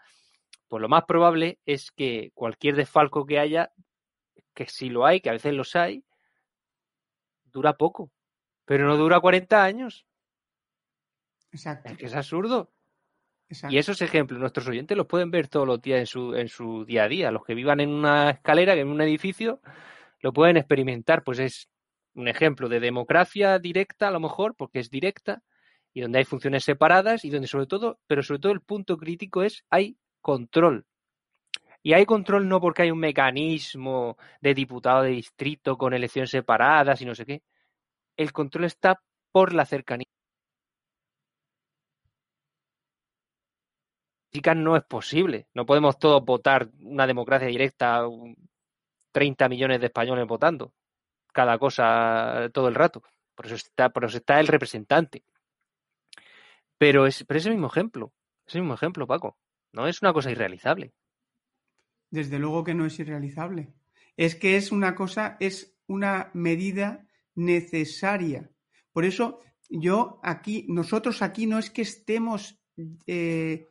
pues lo más probable es que cualquier desfalco que haya, que si lo hay, que a veces los hay, dura poco, pero no dura 40 años. Exacto. Es que es absurdo. Y esos ejemplos, nuestros oyentes los pueden ver todos los días en su, en su día a día. Los que vivan en una escalera, en un edificio, lo pueden experimentar, pues es un ejemplo de democracia directa, a lo mejor, porque es directa, y donde hay funciones separadas, y donde sobre todo, pero sobre todo el punto crítico es hay control. Y hay control no porque hay un mecanismo de diputado de distrito con elecciones separadas y no sé qué. El control está por la cercanía. no es posible. No podemos todos votar una democracia directa 30 millones de españoles votando cada cosa todo el rato. Por eso está, por eso está el representante. Pero es, pero ese mismo ejemplo, ese mismo ejemplo, Paco, no es una cosa irrealizable. Desde luego que no es irrealizable. Es que es una cosa, es una medida necesaria. Por eso yo aquí, nosotros aquí no es que estemos eh,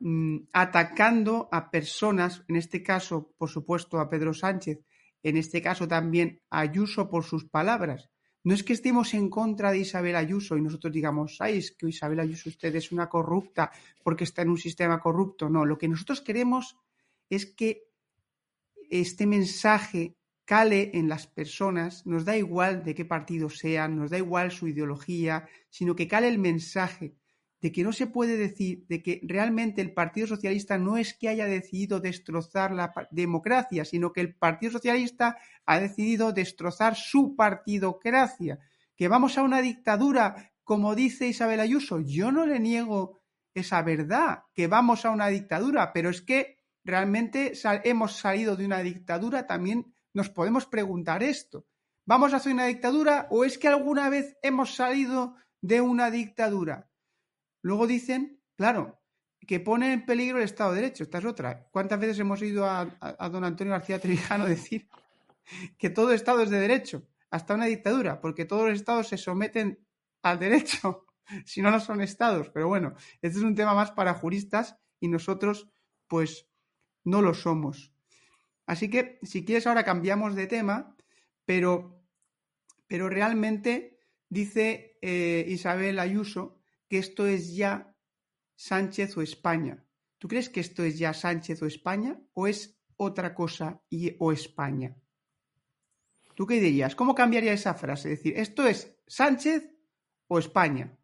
Mm, atacando a personas, en este caso, por supuesto, a Pedro Sánchez, en este caso también a Ayuso por sus palabras. No es que estemos en contra de Isabel Ayuso y nosotros digamos, ay, es que Isabel Ayuso usted es una corrupta porque está en un sistema corrupto. No, lo que nosotros queremos es que este mensaje cale en las personas, nos da igual de qué partido sean, nos da igual su ideología, sino que cale el mensaje de que no se puede decir, de que realmente el Partido Socialista no es que haya decidido destrozar la democracia, sino que el Partido Socialista ha decidido destrozar su partidocracia, que vamos a una dictadura, como dice Isabel Ayuso. Yo no le niego esa verdad, que vamos a una dictadura, pero es que realmente hemos salido de una dictadura, también nos podemos preguntar esto. ¿Vamos a hacer una dictadura o es que alguna vez hemos salido de una dictadura? Luego dicen, claro, que pone en peligro el Estado de Derecho. Esta es otra. ¿Cuántas veces hemos oído a, don Antonio García Trevijano decir [laughs] que todo Estado es de derecho, hasta una dictadura, porque todos los Estados se someten al derecho, [laughs] si no, no son Estados. Pero bueno, este es un tema más para juristas y nosotros, pues, no lo somos. Así que, si quieres, ahora cambiamos de tema, pero, pero realmente dice eh, Isabel Ayuso que esto es ya Sánchez o España. ¿Tú crees que esto es ya Sánchez o España o es otra cosa y, o España? ¿Tú qué dirías? ¿Cómo cambiaría esa frase? Es decir, ¿esto es Sánchez o España?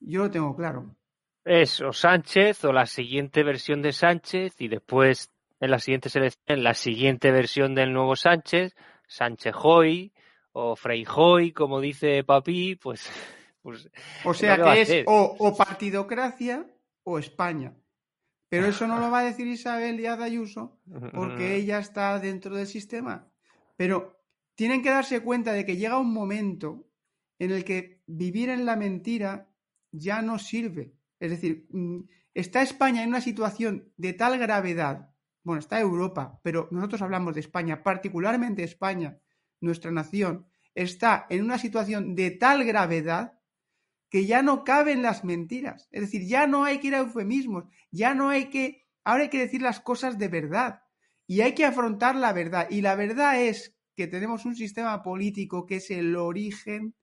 Yo lo tengo claro. Es o Sánchez o la siguiente versión de Sánchez y después en la siguiente selección la siguiente versión del nuevo Sánchez, Sánchez Hoy o Frey Hoy, como dice Papi, pues pues, o sea que es o, partidocracia o España. Pero eso no lo va a decir Isabel Díaz Ayuso porque [laughs] ella está dentro del sistema. Pero tienen que darse cuenta de que llega un momento en el que vivir en la mentira ya no sirve. Es decir, mm, está España en una situación de tal gravedad bueno, está Europa, pero nosotros hablamos de España, particularmente España, nuestra nación, está en una situación de tal gravedad que ya no caben las mentiras. Es decir, ya no hay que ir a eufemismos, ya no hay que, ahora hay que decir las cosas de verdad y hay que afrontar la verdad. Y la verdad es que tenemos un sistema político que es el origen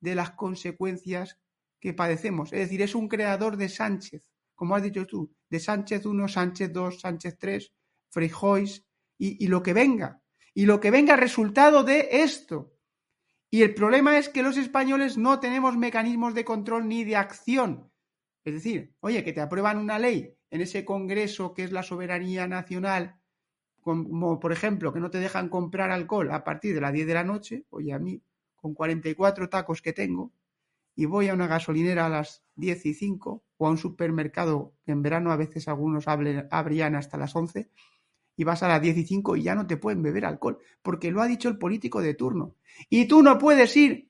de las consecuencias que padecemos. Es decir, es un creador de Sánchez, como has dicho tú, de Sánchez 1, Sánchez 2, Sánchez 3, Frijois y, y lo que venga. Y lo que venga resultado de esto. Y el problema es que los españoles no tenemos mecanismos de control ni de acción. Es decir, oye, que te aprueban una ley en ese Congreso que es la soberanía nacional, como por ejemplo que no te dejan comprar alcohol a partir de las 10 de la noche, oye, a mí, con 44 tacos que tengo, y voy a una gasolinera a las 10 y 5, o a un supermercado, que en verano a veces algunos abrían hasta las 11, y vas a las 10 y 5 y ya no te pueden beber alcohol, porque lo ha dicho el político de turno. Y tú no puedes ir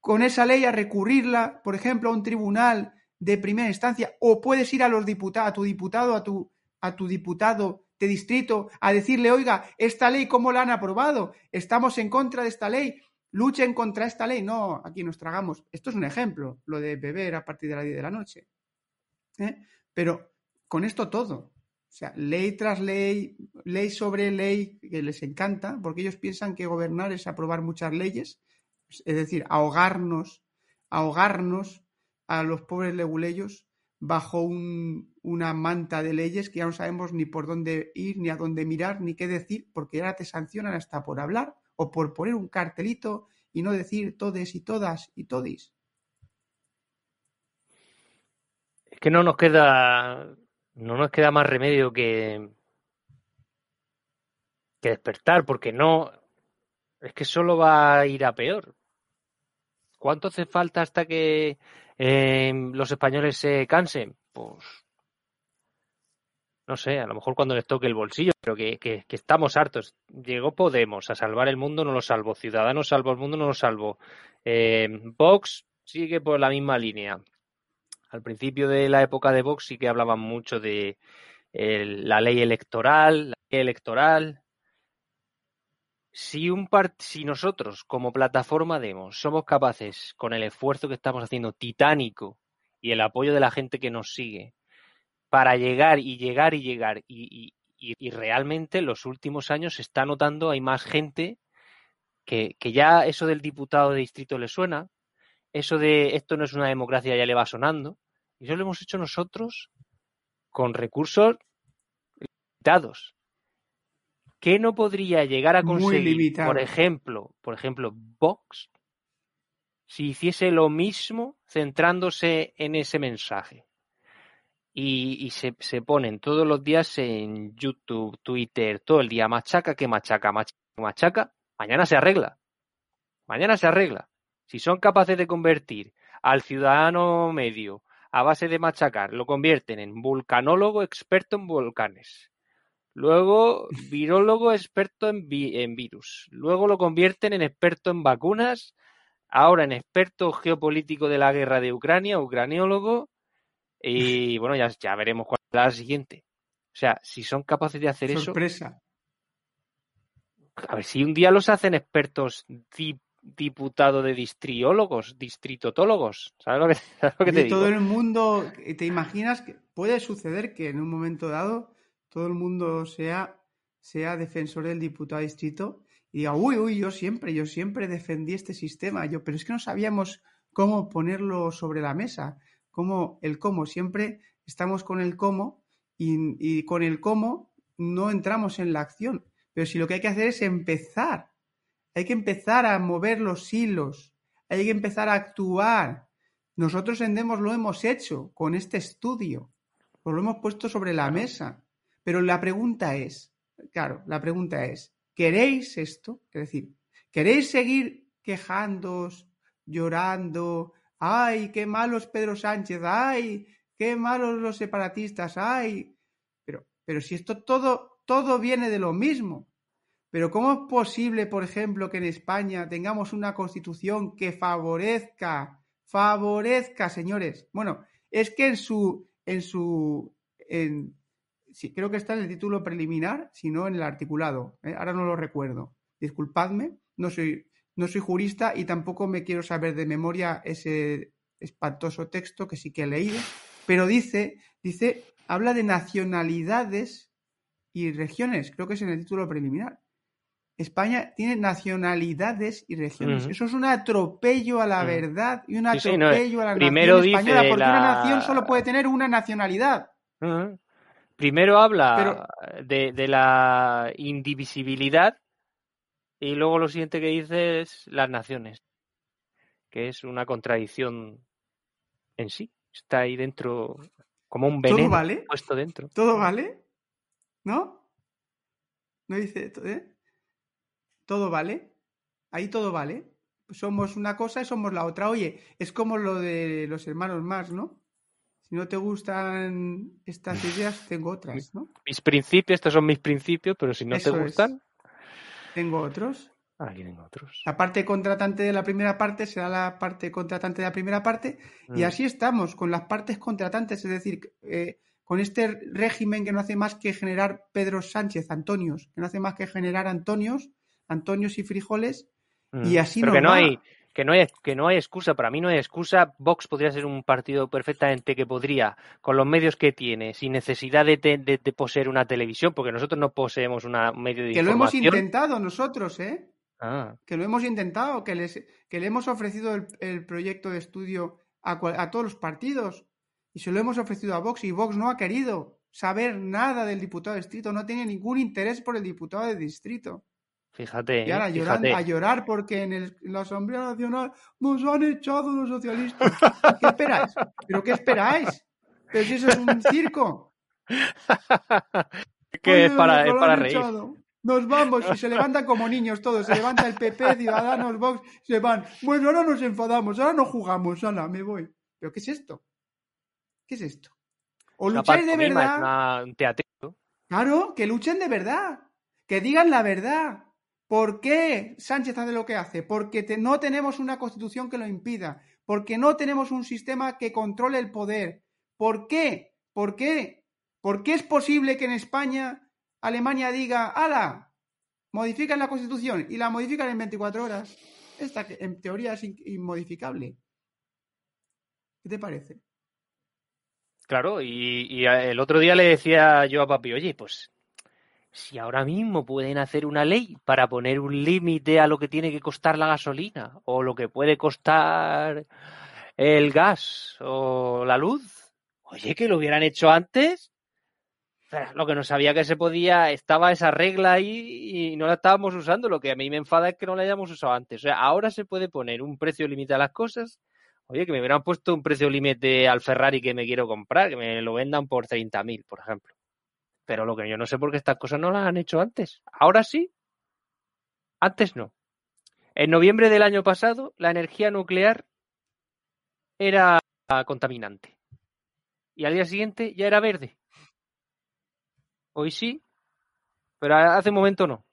con esa ley a recurrirla, por ejemplo, a un tribunal de primera instancia, o puedes ir a los diputados, a tu diputado, a tu, a tu diputado de distrito, a decirle, oiga, esta ley, ¿cómo la han aprobado? Estamos en contra de esta ley, luchen contra esta ley. No, aquí nos tragamos. Esto es un ejemplo, lo de beber a partir de las 10 de la noche. ¿eh? Pero con esto todo. O sea, ley tras ley, ley sobre ley, que les encanta, porque ellos piensan que gobernar es aprobar muchas leyes, es decir, ahogarnos, ahogarnos a los pobres leguleyos bajo una manta de leyes que ya no sabemos ni por dónde ir, ni a dónde mirar, ni qué decir, porque ahora te sancionan hasta por hablar o por poner un cartelito y no decir todes y todas y todis. Es que no nos queda no nos queda más remedio que, que despertar, porque no, es que solo va a ir a peor. ¿Cuánto hace falta hasta que eh, los españoles se cansen? Pues no sé, a lo mejor cuando les toque el bolsillo, pero que, que, estamos hartos. Llegó Podemos a salvar el mundo, no lo salvó. Ciudadanos salvó el mundo, no lo salvó. Eh, Vox sigue por la misma línea al principio de la época de Vox sí que hablaban mucho de la ley electoral, la ley electoral. Si, nosotros, como plataforma Demos, somos capaces, con el esfuerzo que estamos haciendo titánico y el apoyo de la gente que nos sigue, para llegar y llegar y llegar, y, y, realmente en los últimos años se está notando, hay más gente que, que ya eso del diputado de distrito le suena, eso de esto no es una democracia ya le va sonando, y eso lo hemos hecho nosotros con recursos limitados. ¿Qué no podría llegar a conseguir, por ejemplo, por ejemplo, Vox, si hiciese lo mismo centrándose en ese mensaje? Y, se, se, ponen todos los días en YouTube, Twitter, todo el día machaca, que machaca, machaca, machaca, mañana se arregla. Mañana se arregla. Si son capaces de convertir al ciudadano medio a base de machacar, lo convierten en vulcanólogo experto en volcanes. Luego, virólogo experto en, en virus. Luego lo convierten en experto en vacunas. Ahora en experto geopolítico de la guerra de Ucrania, ucraniólogo. Y [laughs] bueno, ya, ya veremos cuál es la siguiente. O sea, si son capaces de hacer Sorpresa. eso. A ver, si un día los hacen expertos diputado de distriólogos, distritotólogos. ¿Sabes lo que, [laughs] sabes lo que te digo? Todo el mundo, ¿te imaginas que puede suceder que en un momento dado todo el mundo sea, sea defensor del diputado de distrito y diga, uy, uy, yo siempre, yo siempre defendí este sistema, yo, pero es que no sabíamos cómo ponerlo sobre la mesa, cómo, el cómo, siempre estamos con el cómo y, y con el cómo no entramos en la acción. Pero si lo que hay que hacer es empezar hay que empezar a mover los hilos, hay que empezar a actuar. Nosotros en Demos lo hemos hecho con este estudio, pues lo hemos puesto sobre la mesa. Pero la pregunta es, claro, la pregunta es, ¿queréis esto? Es decir, ¿queréis seguir quejándoos, llorando? ¡Ay, qué malos Pedro Sánchez! ¡Ay, qué malos los separatistas! ¡Ay! Pero, pero si esto todo, todo viene de lo mismo. Pero ¿cómo es posible, por ejemplo, que en España tengamos una constitución que favorezca, favorezca, señores? Bueno, es que en su, en su, sí, creo que está en el título preliminar, si no en el articulado. ¿eh? Ahora no lo recuerdo. Disculpadme, no soy, no soy jurista y tampoco me quiero saber de memoria ese espantoso texto que sí que he leído, pero dice, dice, habla de nacionalidades y regiones, creo que es en el título preliminar. España tiene nacionalidades y regiones. Eso es un atropello a la verdad y un Sí, sí, no, atropello a la primero nación española, porque la- una nación solo puede tener una nacionalidad. Primero habla de, de la indivisibilidad y luego lo siguiente que dice es las naciones, que es una contradicción en sí. Está ahí dentro como un ¿Todo veneno vale? puesto dentro. ¿Todo vale? ¿No? ¿No dice eh? Todo vale? Ahí todo vale. Somos una cosa y somos la otra. Oye, es como lo de los hermanos más, ¿no? Si no te gustan estas ideas, tengo otras, ¿no? Mis principios, estos son mis principios, pero si no Eso te es. gustan, Tengo otros. aquí tengo otros. La parte contratante de la primera parte será la parte contratante de la primera parte. Y Mm. así estamos, con las partes contratantes, es decir, eh, con este régimen que no hace más que generar Pedro Sánchez, Antonios, que no hace más que generar Antonios, Antonios y frijoles, y Mm. así Pero nos que no hay que no hay que no hay excusa para mí no hay excusa Vox podría ser un partido perfectamente que podría con los medios que tiene sin necesidad de, te- de- de poseer una televisión porque nosotros no poseemos una un medio de que lo hemos intentado nosotros, ¿eh? Ah, Que lo hemos intentado, que, les, que le hemos ofrecido el, el proyecto de estudio a, cual- a todos los partidos. Y se lo hemos ofrecido a Vox y Vox no ha querido saber nada del diputado de distrito, no tiene ningún interés por el diputado de distrito. Fíjate Y ahora ¿eh? lloran- fíjate a llorar porque en, el- en la Asamblea Nacional nos han echado los socialistas. ¿Qué esperáis? ¿Pero qué esperáis? Pero si eso es un circo. [laughs] que es para, nos es para reír echado. Nos vamos y se levantan como niños todos. Se levanta el PP, Ciudadanos, Vox, se van. Bueno, ahora nos enfadamos, ahora no jugamos, ala, me voy. ¿Pero qué es esto? ¿Qué es esto? O lucháis de verdad. una- un teatro Claro, que luchen de verdad, que digan la verdad. ¿Por qué Sánchez hace lo que hace? Porque no tenemos una constitución que lo impida, porque no tenemos un sistema que controle el poder. ¿Por qué? ¿Por qué? ¿Por qué es posible que en España Alemania diga, ala, modifican la constitución y la modifican en 24 horas? Esta en teoría es in- inmodificable. ¿Qué te parece? Claro, y, y el otro día le decía yo a papi, oye, pues si ahora mismo pueden hacer una ley para poner un límite a lo que tiene que costar la gasolina o lo que puede costar el gas o la luz, oye, que lo hubieran hecho antes. Lo que no sabía que se podía, estaba esa regla ahí y no la estábamos usando. Lo que a mí me enfada es que no la hayamos usado antes. O sea, ahora se puede poner un precio límite a las cosas Oye, que me hubieran puesto un precio límite al Ferrari que me quiero comprar, que me lo vendan por 30.000, por ejemplo. Pero lo que yo no sé por qué estas cosas no las han hecho antes. Ahora sí, antes no. En noviembre del año pasado, la energía nuclear era contaminante. Y al día siguiente ya era verde. Hoy sí, pero hace un momento no.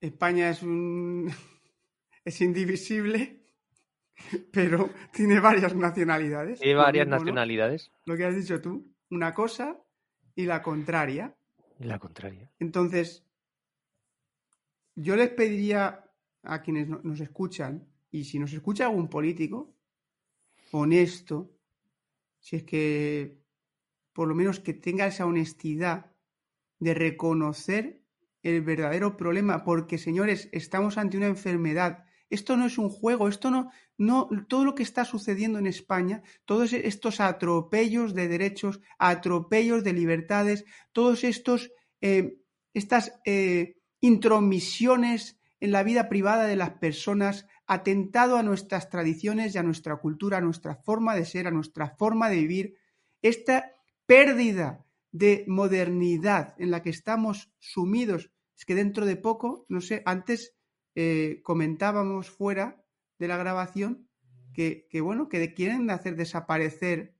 España es un [laughs] es indivisible, [laughs] pero tiene varias nacionalidades. Lo varias mismo, ¿no? nacionalidades. Lo que has dicho tú, una cosa y la contraria. Y la contraria. Entonces, yo les pediría a quienes no- nos escuchan, y si nos escucha algún político honesto, si es que por lo menos que tenga esa honestidad de reconocer el verdadero problema, porque señores, estamos ante una enfermedad. Esto no es un juego, esto no, no, todo lo que está sucediendo en España, todos estos atropellos de derechos, atropellos de libertades, todos estos, eh, estas eh, intromisiones en la vida privada de las personas, atentado a nuestras tradiciones y a nuestra cultura, a nuestra forma de ser, a nuestra forma de vivir, esta pérdida de modernidad en la que estamos sumidos. Es que dentro de poco, no sé, antes eh, comentábamos fuera de la grabación que, que, bueno, que quieren hacer desaparecer,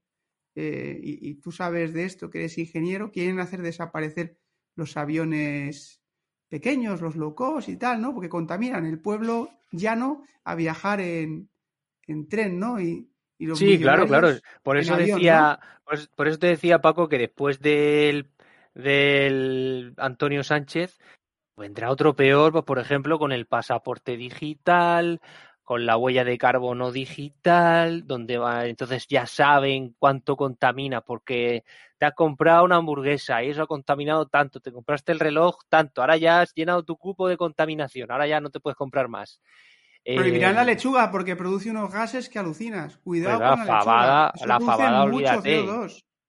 eh, y, y tú sabes de esto, que eres ingeniero, quieren hacer desaparecer los aviones pequeños, los low cost y tal, ¿no? Porque contaminan el pueblo llano a viajar en, en tren, ¿no? Y, sí, claro, claro. Por eso decía, por, eso te decía Paco que después del, del Antonio Sánchez vendrá otro peor, pues por ejemplo con el pasaporte digital, con la huella de carbono digital, donde va, entonces ya saben cuánto contamina, porque te has comprado una hamburguesa y eso ha contaminado tanto, te compraste el reloj tanto, ahora ya has llenado tu cupo de contaminación, ahora ya no te puedes comprar más. Prohibirán la eh, lechuga porque produce unos gases que alucinas. Cuidado pues con la, fabada, La fabada, olvídate.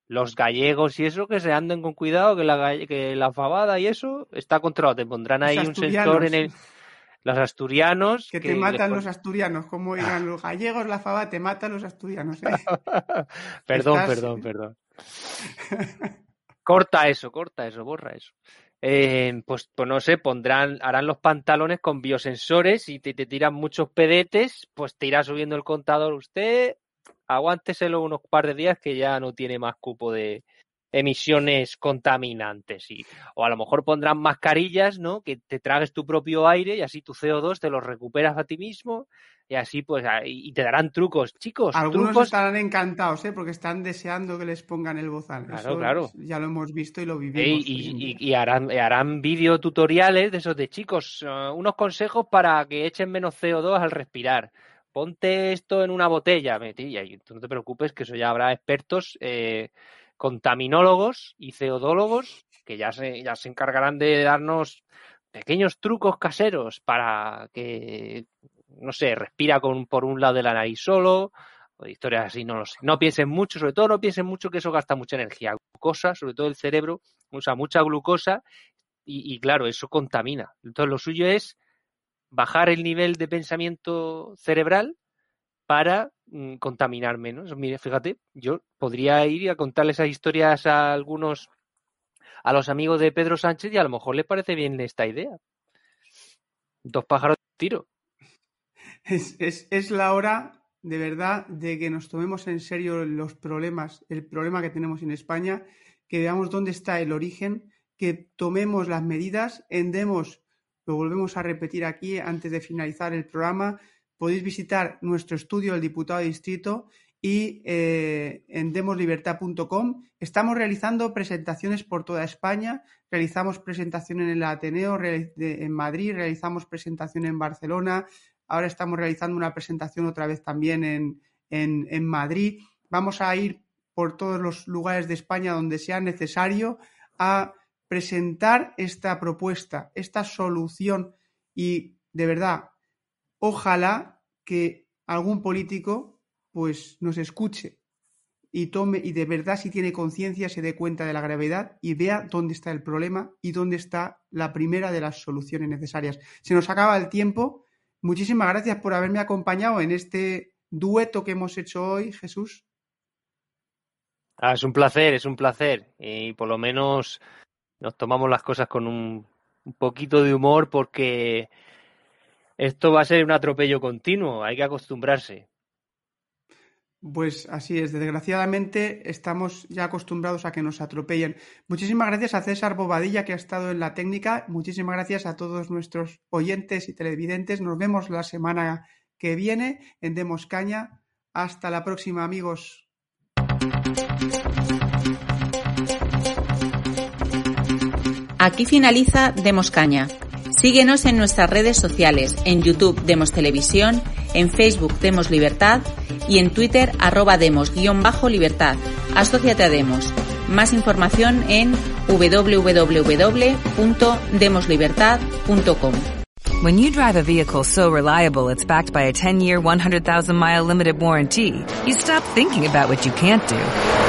Los gallegos y eso, que se anden con cuidado, que la, que la fabada y eso está controlado. Te pondrán ahí un sensor en el los asturianos. Que, te matan los asturianos, como digan los gallegos, la fabada te matan los asturianos. ¿eh? [laughs] perdón, perdón, [laughs] perdón. corta eso, corta eso, borra eso. Eh, pues, pues no sé, pondrán, harán los pantalones con biosensores y te, te tiran muchos pedetes, pues te irá subiendo el contador usted, aguánteselo unos par de días que ya no tiene más cupo de emisiones contaminantes y o a lo mejor pondrán mascarillas, ¿no? Que te tragues tu propio aire y así tu CO2 te lo recuperas a ti mismo y así pues y te darán trucos, chicos. Algunos estarán encantados, ¿eh? Porque están deseando que les pongan el bozal. Claro, claro. Ya lo hemos visto y lo vivimos. y, harán, harán videotutoriales de esos de chicos, uh, unos consejos para que echen menos CO2 al respirar. Ponte esto en una botella, y tú no te preocupes que eso ya habrá expertos eh, contaminólogos y ceodólogos que ya se, ya se encargarán de darnos pequeños trucos caseros para que no sé, respira con, por un lado de la nariz solo, o historias así, no lo sé. No piensen mucho, sobre todo no piensen mucho que eso gasta mucha energía. Glucosa, sobre todo el cerebro, usa mucha glucosa y, claro, eso contamina. Entonces lo suyo es bajar el nivel de pensamiento cerebral para mm, contaminar menos. Mire, fíjate, yo podría ir a contarle esas historias a algunos, a los amigos de Pedro Sánchez y a lo mejor les parece bien esta idea. Dos pájaros de tiro es, la hora de verdad de que nos tomemos en serio los problemas, el problema que tenemos en España, que veamos dónde está el origen, que tomemos las medidas, endemos, lo volvemos a repetir aquí antes de finalizar el programa, podéis visitar nuestro estudio del diputado de distrito y eh, en demoslibertad.com estamos realizando presentaciones por toda España, realizamos presentación en el Ateneo, en Madrid, realizamos presentación en Barcelona, Ahora estamos realizando una presentación otra vez también en, en, Madrid. Vamos a ir por todos los lugares de España donde sea necesario a presentar esta propuesta, esta solución y de verdad, ojalá que algún político pues nos escuche y tome y de verdad si tiene conciencia se dé cuenta de la gravedad y vea dónde está el problema y dónde está la primera de las soluciones necesarias. Se nos acaba el tiempo, Muchísimas gracias por haberme acompañado en este dueto que hemos hecho hoy, Jesús. Ah, es un placer, es un placer. Y por lo menos nos tomamos las cosas con un, poquito de humor porque esto va a ser un atropello continuo, hay que acostumbrarse. Pues así es, desgraciadamente estamos ya acostumbrados a que nos atropellen. Muchísimas gracias a César Bobadilla que ha estado en la técnica, muchísimas gracias a todos nuestros oyentes y televidentes. Nos vemos la semana que viene en Demos Caña. Hasta la próxima, amigos. Aquí finaliza Demos Caña. Síguenos en nuestras redes sociales, en YouTube Demos Televisión, en Facebook Demos Libertad y en Twitter arroba demos-libertad. Asociate a Demos. Más información en www.demoslibertad.com. When you drive a vehicle so reliable it's backed by a 10-year, 100,000-mile limited warranty, you stop thinking about what you can't do